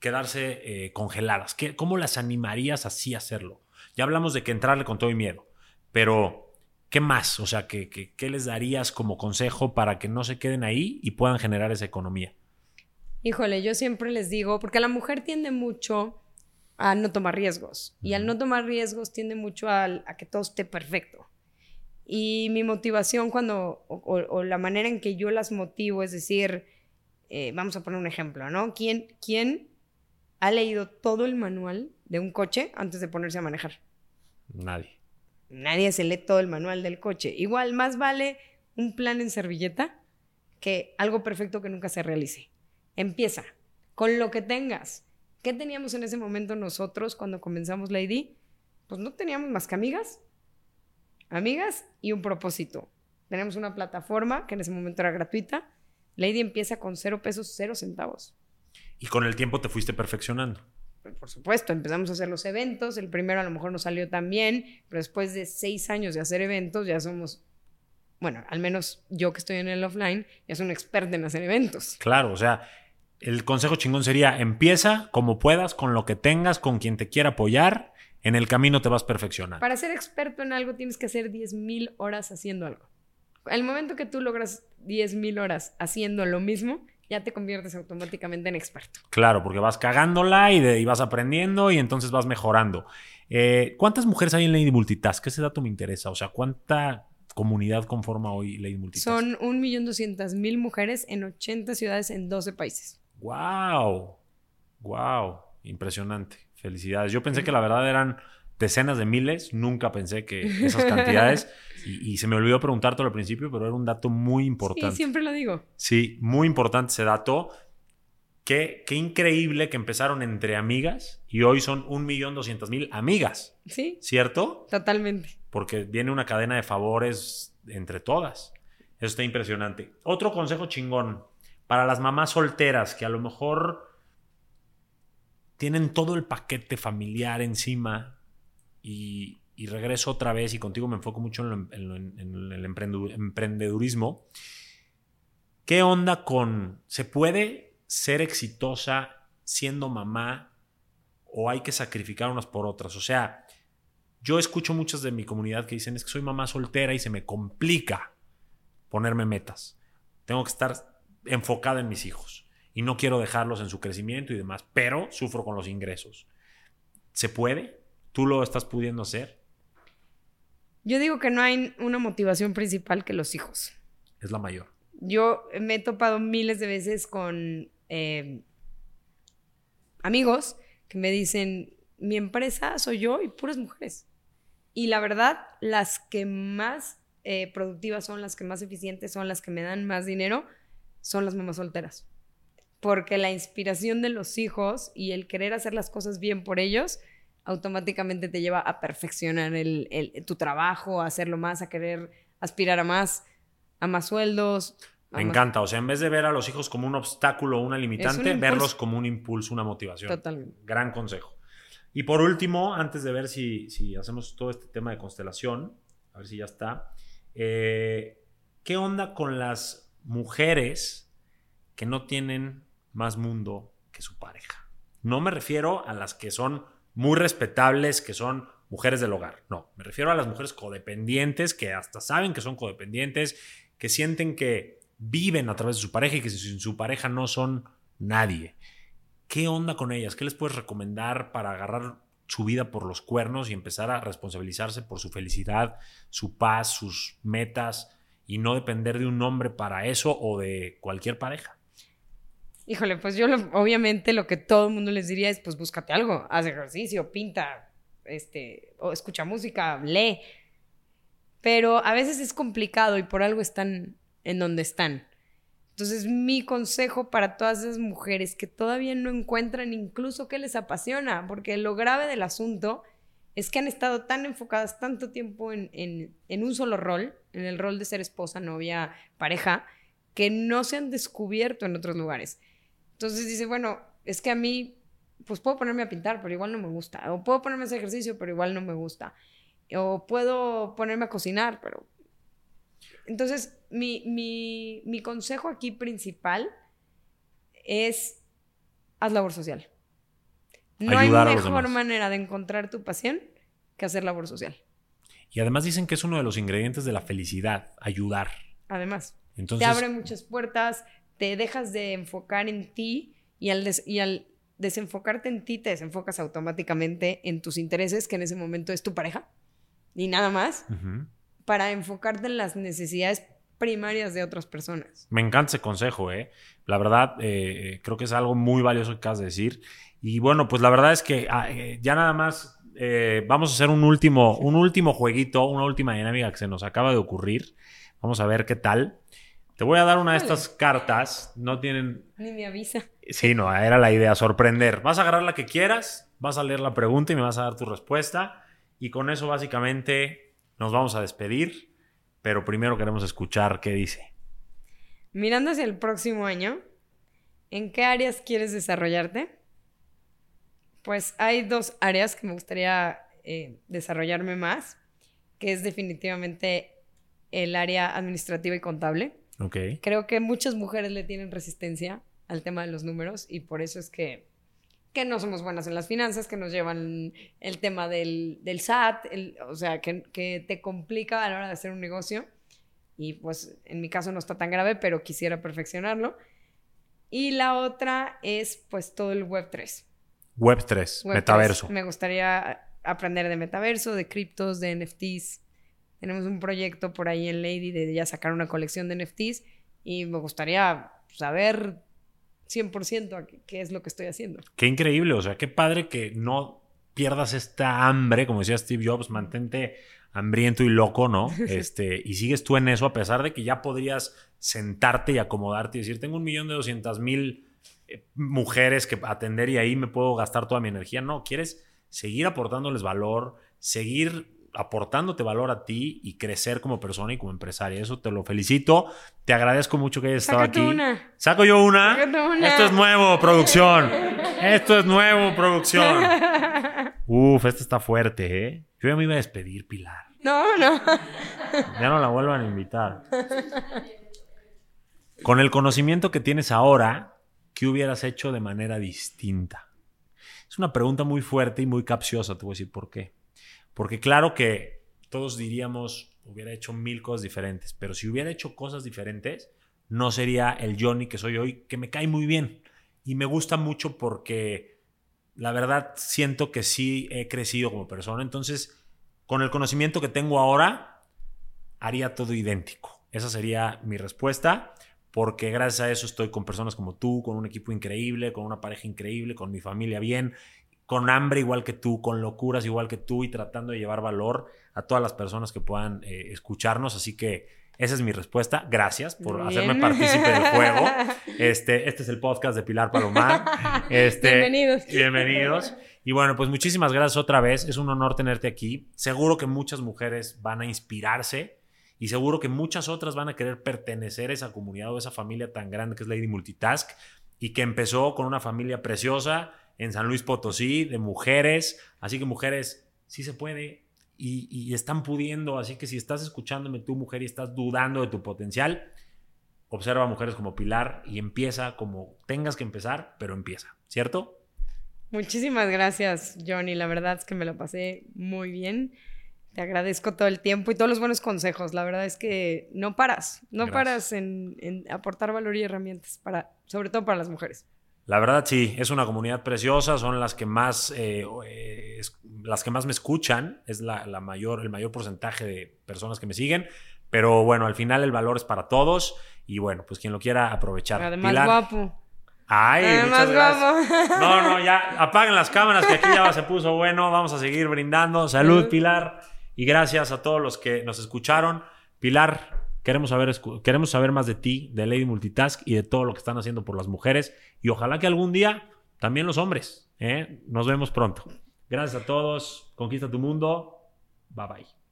quedarse eh, congeladas. ¿Qué, ¿Cómo las animarías así a hacerlo? Ya hablamos de que entrarle con todo y miedo, pero ¿qué más? O sea, ¿qué, qué les darías como consejo para que no se queden ahí y puedan generar esa economía? Híjole, yo siempre les digo, porque la mujer tiende mucho a no tomar riesgos. Y al no tomar riesgos tiende mucho a, que todo esté perfecto. Y mi motivación cuando, o, la manera en que yo las motivo, es decir, eh, vamos a poner un ejemplo, ¿no? ¿Quién, ¿Quién ha leído todo el manual de un coche antes de ponerse a manejar? Nadie. Nadie se lee todo el manual del coche. Igual, más vale un plan en servilleta que algo perfecto que nunca se realice. Empieza con lo que tengas. ¿Qué teníamos en ese momento nosotros cuando comenzamos Lady? Pues no teníamos más que amigas. Amigas y un propósito. Tenemos una plataforma que en ese momento era gratuita. Lady empieza con cero pesos, cero centavos. Y con el tiempo te fuiste perfeccionando. Pues, por supuesto, empezamos a hacer los eventos. El primero a lo mejor no salió tan bien, pero después de seis años de hacer eventos ya somos bueno, al menos yo que estoy en el offline, ya soy un experto en hacer eventos. Claro, o sea, el consejo chingón sería, empieza como puedas, con lo que tengas, con quien te quiera apoyar, en el camino te vas perfeccionando. Para ser experto en algo tienes que hacer 10.000 horas haciendo algo. El momento que tú logras 10.000 horas haciendo lo mismo, ya te conviertes automáticamente en experto. Claro, porque vas cagándola y, vas aprendiendo y entonces vas mejorando. Eh, ¿Cuántas mujeres hay en Lady Multitask? Ese dato me interesa. O sea, ¿cuánta comunidad conforma hoy Lady Multitask? Son 1.200.000 mujeres en 80 ciudades en 12 países. ¡Wow! ¡Wow! Impresionante. Felicidades. Yo pensé que la verdad eran decenas de miles, nunca pensé que esas cantidades, y, se me olvidó preguntarte al principio, pero era un dato muy importante. Sí, siempre lo digo. Sí, muy importante ese dato. Qué, qué increíble que empezaron entre amigas y hoy son un millón doscientas mil amigas. Sí. ¿Cierto? Totalmente. Porque viene una cadena de favores entre todas. Eso está impresionante. Otro consejo chingón para las mamás solteras que a lo mejor tienen todo el paquete familiar encima y, regreso otra vez y contigo me enfoco mucho en, el emprendedurismo. ¿Qué onda con, se puede ser exitosa siendo mamá o hay que sacrificar unas por otras? O sea, yo escucho muchas de mi comunidad que dicen es que soy mamá soltera y se me complica ponerme metas. Tengo que estar enfocada en mis hijos y no quiero dejarlos en su crecimiento y demás, pero sufro con los ingresos. ¿Se puede? ¿Tú lo estás pudiendo hacer? Yo digo que no hay una motivación principal que los hijos. Es la mayor. Yo me he topado miles de veces con eh, amigos que me dicen, mi empresa soy yo y puras mujeres. Y la verdad, las que más eh, productivas son, las que más eficientes son, las que me dan más dinero, son las mamás solteras. Porque la inspiración de los hijos y el querer hacer las cosas bien por ellos automáticamente te lleva a perfeccionar tu trabajo, a hacerlo más, a querer aspirar a más, a más sueldos. Me encanta, o sea, en vez de ver a los hijos como un obstáculo o una limitante, verlos como un impulso, una motivación. Totalmente. Gran consejo. Y por último, antes de ver si, si hacemos todo este tema de constelación, a ver si ya está, eh, ¿qué onda con las mujeres que no tienen más mundo que su pareja. No me refiero a las que son muy respetables, que son mujeres del hogar. No, me refiero a las mujeres codependientes que hasta saben que son codependientes, que sienten que viven a través de su pareja y que sin su pareja no son nadie. ¿Qué onda con ellas? ¿Qué les puedes recomendar para agarrar su vida por los cuernos y empezar a responsabilizarse por su felicidad, su paz, sus metas? Y no depender de un hombre para eso o de cualquier pareja. Híjole, pues yo obviamente lo que todo el mundo les diría es pues búscate algo, haz ejercicio, pinta, este, o escucha música, lee. Pero a veces es complicado y por algo están en donde están. Entonces mi consejo para todas esas mujeres que todavía no encuentran incluso qué les apasiona, porque lo grave del asunto es que han estado tan enfocadas tanto tiempo en, en, un solo rol, en el rol de ser esposa, novia, pareja, que no se han descubierto en otros lugares. Entonces dice, bueno, es que a mí, pues puedo ponerme a pintar, pero igual no me gusta. O puedo ponerme a hacer ejercicio, pero igual no me gusta. O puedo ponerme a cocinar, pero Entonces, mi, mi, mi consejo aquí principal es haz labor social. No hay Ayudar mejor manera de encontrar tu pasión que hacer labor social. Y además dicen que es uno de los ingredientes de la felicidad, ayudar. Además, Entonces, te abre muchas puertas, te dejas de enfocar en ti y al, des- y al desenfocarte en ti te desenfocas automáticamente en tus intereses, que en ese momento es tu pareja, y nada más, para enfocarte en las necesidades primarias de otras personas. Me encanta ese consejo, ¿eh? La verdad, eh, creo que es algo muy valioso que acabas de decir. Y bueno, pues la verdad es que ah, eh, ya nada más eh, vamos a hacer un último, un último jueguito, una última dinámica que se nos acaba de ocurrir. Vamos a ver qué tal. Te voy a dar una de estas cartas. No tienen. Ni me avisa. Sí, no, era la idea, sorprender. Vas a agarrar la que quieras, vas a leer la pregunta y me vas a dar tu respuesta. Y con eso básicamente nos vamos a despedir. Pero primero queremos escuchar qué dice. Mirando hacia el próximo año, ¿en qué áreas quieres desarrollarte? Pues hay dos áreas que me gustaría eh, desarrollarme más, que es definitivamente el área administrativa y contable. Okay. Creo que muchas mujeres le tienen resistencia al tema de los números y por eso es que, que no somos buenas en las finanzas, que nos llevan el tema del, del SAT, el, o sea, que, que te complica a la hora de hacer un negocio. Y pues en mi caso no está tan grave, pero quisiera perfeccionarlo. Y la otra es pues todo el Web3. Web3, Web metaverso. Me gustaría aprender de metaverso, de criptos, de NFTs. Tenemos un proyecto por ahí en Lady de ya sacar una colección de NFTs y me gustaría saber 100% qué es lo que estoy haciendo. Qué increíble, o sea, qué padre que no pierdas esta hambre, como decía Steve Jobs, mantente hambriento y loco, ¿no? Este, y sigues tú en eso a pesar de que ya podrías sentarte y acomodarte y decir, tengo un millón de doscientas mil mujeres que atender y ahí me puedo gastar toda mi energía. No, quieres seguir aportándoles valor, seguir aportándote valor a ti y crecer como persona y como empresaria. Eso te lo felicito. Te agradezco mucho que hayas estado aquí. una. Saco yo una. Una. Esto es nuevo, producción. Esto es nuevo, producción. Uf, esta está fuerte, ¿eh? Yo ya me iba a despedir, Pilar. No, no. Ya no la vuelvan a invitar. Con el conocimiento que tienes ahora, ¿qué hubieras hecho de manera distinta? Es una pregunta muy fuerte y muy capciosa, te voy a decir por qué. Porque claro que todos diríamos, hubiera hecho mil cosas diferentes, pero si hubiera hecho cosas diferentes, no sería el Johnny que soy hoy, que me cae muy bien. Y me gusta mucho porque la verdad siento que sí he crecido como persona. Entonces, con el conocimiento que tengo ahora, haría todo idéntico. Esa sería mi respuesta, porque gracias a eso estoy con personas como tú, con un equipo increíble, con una pareja increíble, con mi familia bien, con hambre igual que tú, con locuras igual que tú y tratando de llevar valor a todas las personas que puedan eh, escucharnos. Así que esa es mi respuesta. Gracias por Muy hacerme bien. partícipe del juego. Este, este es el podcast de Pilar Palomar. Este, Bienvenidos. Bienvenidos. Y bueno, pues muchísimas gracias otra vez. Es un honor tenerte aquí. Seguro que muchas mujeres van a inspirarse y seguro que muchas otras van a querer pertenecer a esa comunidad o a esa familia tan grande que es Lady Multitask y que empezó con una familia preciosa en San Luis Potosí de mujeres. Así que mujeres, sí se puede y, están pudiendo. Así que si estás escuchándome tú, mujer, y estás dudando de tu potencial, observa mujeres como Pilar y empieza como tengas que empezar, pero empieza, ¿cierto? Muchísimas gracias, Johnny. La verdad es que me lo pasé muy bien. Te agradezco todo el tiempo y todos los buenos consejos. La verdad es que no paras, no Gracias. paras en, en aportar valor y herramientas para, sobre todo para las mujeres. La verdad sí, es una comunidad preciosa, son las que más, eh, eh, es- las que más me escuchan, es la, la mayor, el mayor porcentaje de personas que me siguen, pero bueno, al final el valor es para todos y bueno, pues quien lo quiera aprovechar. Además, Pilar. guapo. Ay, Además, guapo. No, no, ya apaguen las cámaras que aquí ya se puso bueno, vamos a seguir brindando. Salud. Pilar, y gracias a todos los que nos escucharon. Pilar, queremos saber, queremos saber más de ti, de Lady Multitask y de todo lo que están haciendo por las mujeres y ojalá que algún día también los hombres. ¿eh? Nos vemos pronto. Gracias a todos, conquista tu mundo. Bye bye.